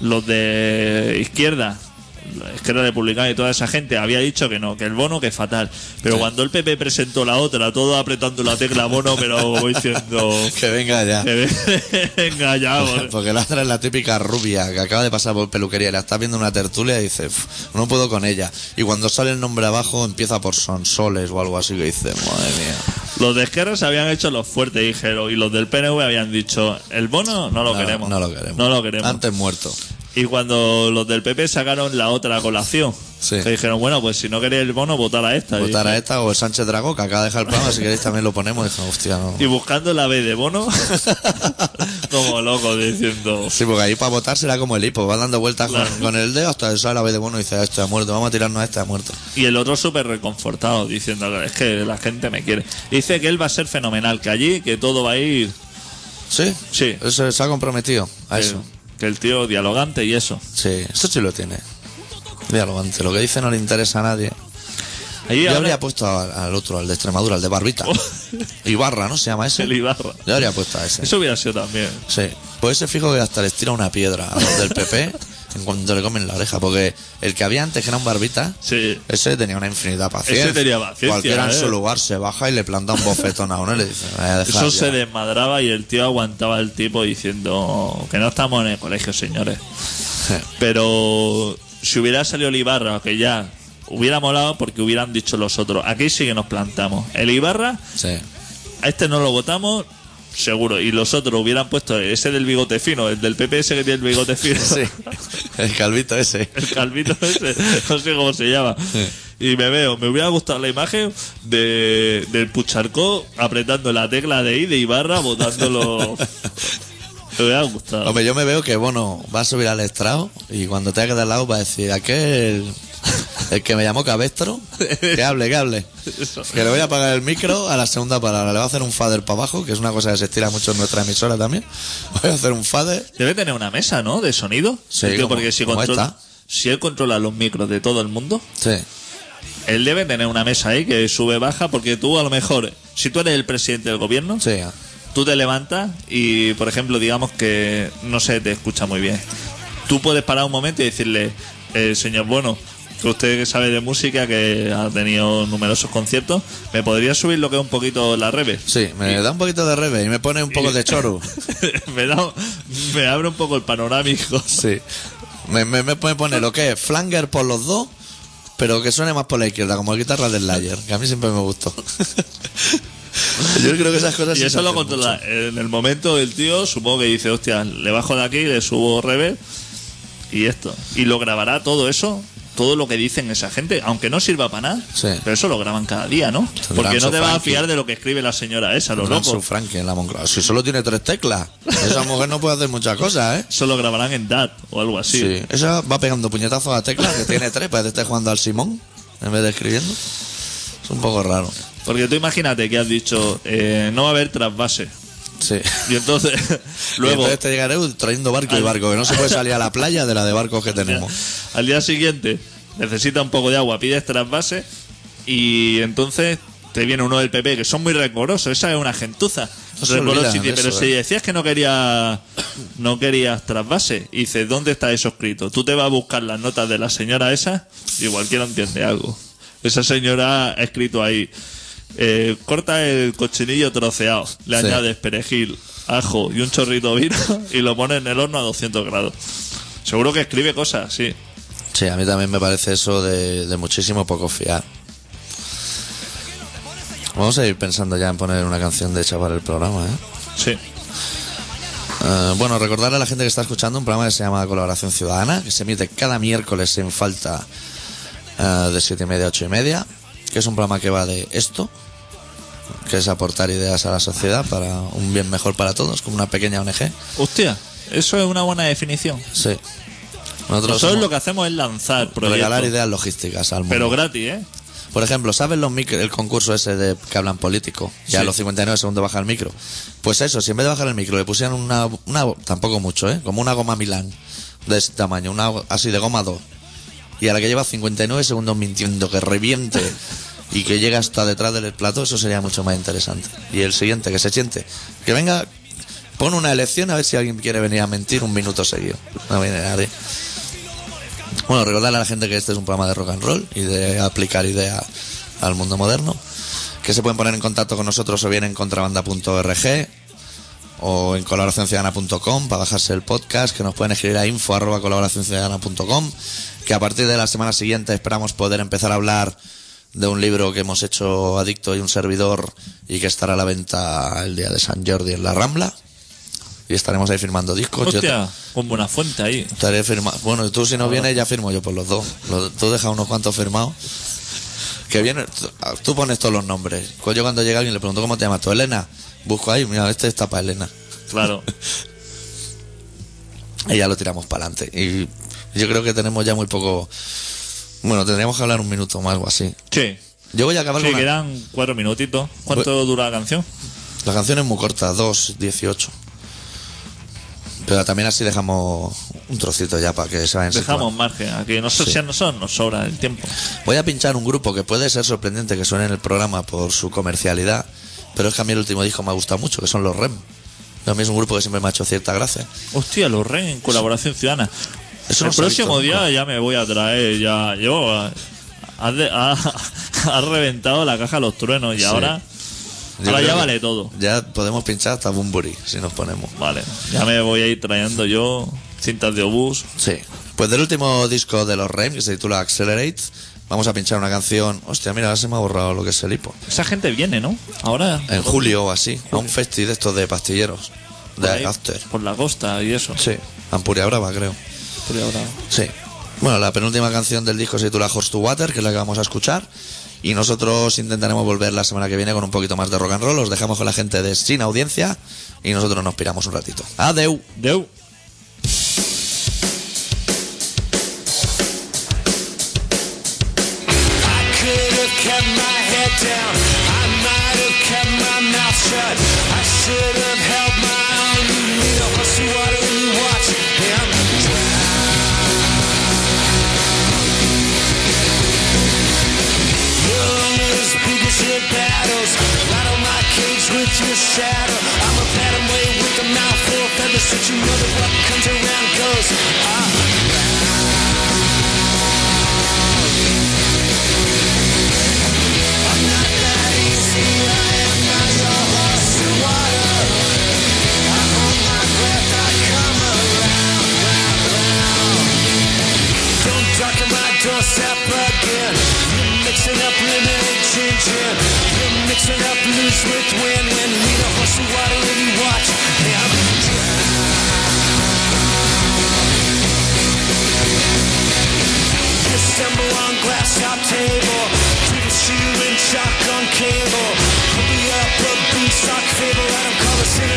los de izquierda, izquierda republicana y toda esa gente había dicho que no, que el bono que es fatal. Pero cuando el PP presentó la otra, todo apretando la tecla bono, pero como (laughs) diciendo Que venga ya. que (laughs) venga ya, bol- Porque la otra es la típica rubia que acaba de pasar por peluquería la está viendo una tertulia y dice, "Uf, no puedo con ella. Y cuando sale el nombre abajo empieza por Sonsoles o algo así que dice, madre mía. Los de izquierda se habían hecho los fuertes, dijeron, y los del PNV habían dicho, el bono no lo No, queremos. No lo queremos. No lo queremos. Antes muerto. Y cuando los del PP sacaron la otra colación, Sí. que dijeron, bueno, pues si no queréis el bono, votar a esta. Votar a esta o el Sánchez Dragó, que acaba de dejar el programa, si queréis también lo ponemos. Y dije, hostia, no. Y buscando la B de bono, (laughs) como loco, diciendo, Sí, porque ahí para votar será como el hipo, va dando vueltas con, Claro. con el dedo hasta que sale la vez de bono y dice, este ha muerto, vamos a tirarnos a este ha muerto. y el otro súper reconfortado, diciendo, es que la gente me quiere. Dice que él va a ser fenomenal, que allí, que todo va a ir, ¿Sí? Sí. Eso se ha comprometido a eso. Que el tío dialogante y eso. Sí, eso sí lo tiene. Dialogante, lo que dice no le interesa a nadie. Ahí Yo ahora- habría puesto al otro, al de Extremadura, al de Barbita. Ibarra, ¿no se llama ese? el Ibarra. Yo habría puesto a ese. Eso hubiera sido también. Sí. Pues ese fijo que hasta les tira una piedra a los del PP en cuanto le comen la oreja. Porque el que había antes, que era un Barbita, Sí. ese tenía una infinidad de paciencia. Ese tenía paciencia, Cualquiera en ¿eh? su lugar se baja y le planta un bofetón a uno y le dice, "Vaya a dejar Eso ya". se desmadraba y el tío aguantaba el tipo diciendo que no estamos en el colegio, señores. (laughs) Pero si hubiera salido el Ibarra, que ya hubiera molado porque hubieran dicho los otros, aquí sí que nos plantamos. El Ibarra, Sí. a este no lo votamos, seguro. Y los otros hubieran puesto ese del bigote fino, el del PPS que tiene el bigote (laughs) fino. Sí. El calvito ese. El calvito ese, no sé cómo se llama. Y me veo, me hubiera gustado la imagen de, del Pucharcó apretando la tecla de I de Ibarra, botándolo. (laughs) me hubiera gustado. Hombre, yo me veo que Bono va a subir al estrado y cuando te quedado al lado va a decir, aquel, el que me llamó Cabestro, que hable, que hable. Que le voy a apagar el micro a la segunda palabra. Le voy a hacer un fader para abajo, que es una cosa que se estira mucho en nuestra emisora también. Voy a hacer un fader. Debe tener una mesa, ¿no? De sonido. Sí, El tío, como- porque si como controla, esta. si él controla los micros de todo el mundo, Sí. él debe tener una mesa ahí que sube baja porque tú a lo mejor, si tú eres el presidente del gobierno, Sí, tú te levantas y, por ejemplo, digamos que no se te escucha muy bien. Tú puedes parar un momento y decirle, eh, señor Bueno, que usted que sabe de música, que ha tenido numerosos conciertos, ¿me podría subir lo que es un poquito la rebe? sí, me da un poquito de rebe y me pone un poco de choro. (laughs) me, da, me abre un poco el panorámico. Sí. Me, me, me pone lo que es flanger por los dos, pero que suene más por la izquierda, como guitarra del Layer, que a mí siempre me gustó. (laughs) Yo creo que esas cosas Y eso lo controla. mucho. En el momento el tío supongo que dice, hostia, le bajo de aquí, le subo reverb y esto. Y lo grabará todo eso, todo lo que dicen esa gente, aunque no sirva para nada. Sí. Pero eso lo graban cada día, ¿no? Tendrán Porque no te vas a fiar de lo que escribe la señora esa, lo Tendrán su loco. Frankie en la Moncloa. Si solo tiene tres teclas, esa mujer no puede hacer muchas cosas, ¿eh? Eso lo grabarán en DAT o algo así. Sí. Esa va pegando puñetazos a teclas, que tiene tres, parece que esté jugando al Simón en vez de escribiendo. Es un poco raro. Porque tú imagínate que has dicho, eh, no va a haber trasvase. Sí. Y entonces, (laughs) y (laughs) luego, entonces te llegaré trayendo barco y barco, que no se puede salir a la playa de la de barcos que (laughs) tenemos. al día siguiente necesita un poco de agua, pides trasvase y entonces te viene uno del PP que son muy rencorosos, esa es una gentuza. No se olvidan y pero eso, si eh". decías que no querías no querías trasvase, y dice, ¿dónde está eso escrito? Tú te vas a buscar las notas de la señora esa y cualquiera entiende algo. Esa señora ha escrito ahí, eh, corta el cochinillo troceado, le Sí. añades perejil, ajo y un chorrito de vino (laughs) y lo pones en el horno a 200 grados. Seguro que escribe cosas, sí. Sí, a mí también me parece eso de, de muchísimo poco fiar. Vamos a ir pensando ya en poner una canción de hecha para el programa, ¿eh? Sí. Eh, bueno, recordarle a la gente que está escuchando un programa que se llama Colaboración Ciudadana, que se emite cada miércoles sin falta eh, de siete y media a ocho y media, que es un programa que va de esto, que es aportar ideas a la sociedad para un bien mejor para todos, como una pequeña ONG. Hostia, eso es una buena definición. Sí. Nosotros Nosotros somos lo que hacemos es lanzar regalar proyectos. ideas logísticas al mundo. Pero gratis, ¿eh? Por ejemplo, ¿sabes los micro- el concurso ese de que hablan político? Ya a Sí. los 59 segundos baja el micro. Pues eso, si en vez de bajar el micro le pusieran una, una tampoco mucho, ¿eh? Como una goma Milán de ese tamaño, una así de goma 2. Y a la que lleva 59 segundos mintiendo, que reviente (laughs) y que llega hasta detrás del plato, eso sería mucho más interesante. Y el siguiente, que se siente, que venga, pon una elección a ver si alguien quiere venir a mentir un minuto seguido. No viene nadie. Bueno, recordarle a la gente que este es un programa de rock and roll y de aplicar ideas al mundo moderno. Que se pueden poner en contacto con nosotros o bien en contrabanda.org o en colaboracionciudadana.com para bajarse el podcast. Que nos pueden escribir a info arroba colaboracionciudadana.com. Que a partir de la semana siguiente esperamos poder empezar a hablar de un libro que hemos hecho Adicto y un servidor y que estará a la venta el día de San Jordi en la Rambla. Y estaremos ahí firmando discos. Te- Hostia, con buena fuente ahí. Estaré firmado. Bueno, tú si no vienes ya firmo yo por los dos. Los- tú dejas unos cuantos firmados. Que viene, tú, tú pones todos los nombres. Yo cuando llega alguien le pregunto cómo te llamas tú, Elena. Busco ahí, mira, este está para Elena. Claro. (laughs) Y ya lo tiramos para adelante. Y yo creo que tenemos ya muy poco. Bueno, tendríamos que hablar un minuto más o así. Sí. Yo voy a acabar Sí, con una- quedan cuatro minutitos. ¿Cuánto dura la canción? La canción es muy corta, 2.18. Pero también así dejamos un trocito ya para que se vayan Dejamos situando. margen. Aquí nosotros, Sí. si a nosotros nos sobra el tiempo. Voy a pinchar un grupo que puede ser sorprendente que suene en el programa por su comercialidad, pero es que a mí el último disco me ha gustado mucho, que son los REM. A mí es un grupo que siempre me ha hecho cierta gracia. Hostia, los REN en colaboración ciudadana. Eso el próximo día ya me voy a traer. Ya, yo. Has, reventado la caja de los truenos y Sí. ahora. Yo Ahora ya vale todo. Ya podemos pinchar hasta Bumburi, si nos ponemos. Vale, ya me voy a ir trayendo yo cintas de obús. Sí. Pues del último disco de los REM, que se titula Accelerate, vamos a pinchar una canción. Hostia, mira, se me ha borrado lo que es el hipo. Esa gente viene, ¿no? Ahora. En julio o así, a un festi de estos de pastilleros, de After. Por la costa y eso. Sí, Ampuria Brava, creo. Sí. Bueno, la penúltima canción del disco se titula Horse to Water, que es la que vamos a escuchar. Y nosotros intentaremos volver la semana que viene con un poquito más de rock and roll. Os dejamos con la gente de Sin Audiencia y nosotros nos piramos un ratito. Adeu. Deu. Shadow. I'm a phantom way with a mouthful of feathers. So you know that what comes around goes. Ah. I'm not that easy. Your horse water. I hold my breath. I come around, round, round. Don't my doorstep again. You're mixing up lemonade, gin, gin. You're mixing up loose with wind,